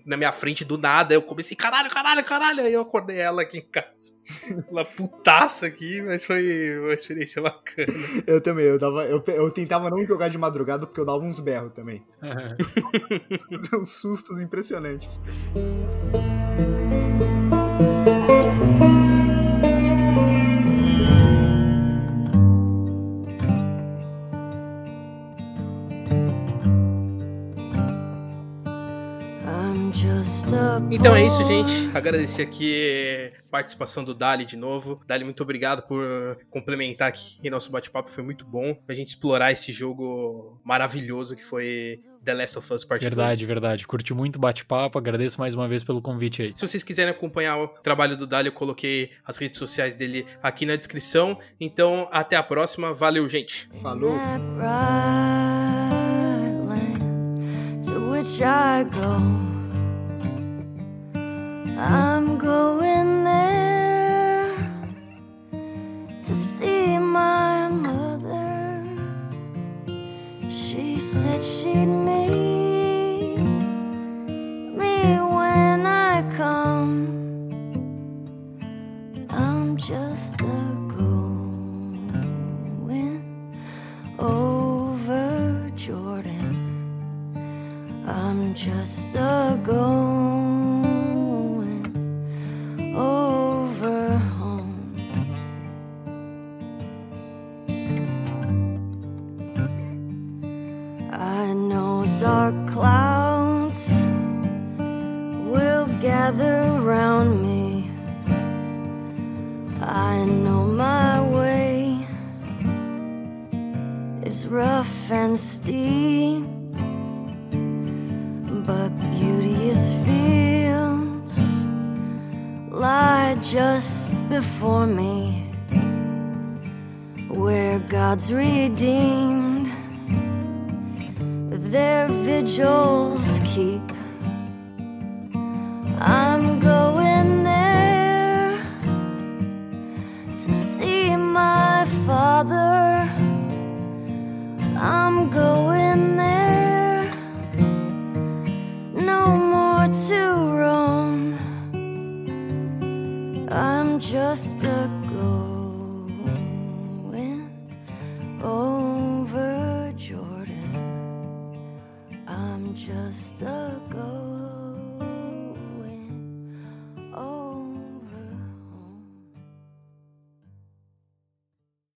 na, minha frente do nada. Eu comecei, caralho, caralho, caralho. Aí eu acordei ela aqui em casa. (laughs) Ela putaça aqui, mas foi uma experiência bacana. Eu também, eu, dava, eu, eu tentava não jogar de madrugada porque eu dava uns berros também. (laughs) uns sustos impressionantes. Então é isso, gente. Agradecer aqui a participação do Dali de novo. Dali, muito obrigado por complementar aqui em nosso bate-papo. Foi muito bom pra gente explorar esse jogo maravilhoso que foi The Last of Us Part Verdade, 2. verdade. Curti muito o bate-papo. Agradeço mais uma vez pelo convite aí. Se vocês quiserem acompanhar o trabalho do Dali, eu coloquei as redes sociais dele aqui na descrição. Então, até a próxima. Valeu, gente. Falou. I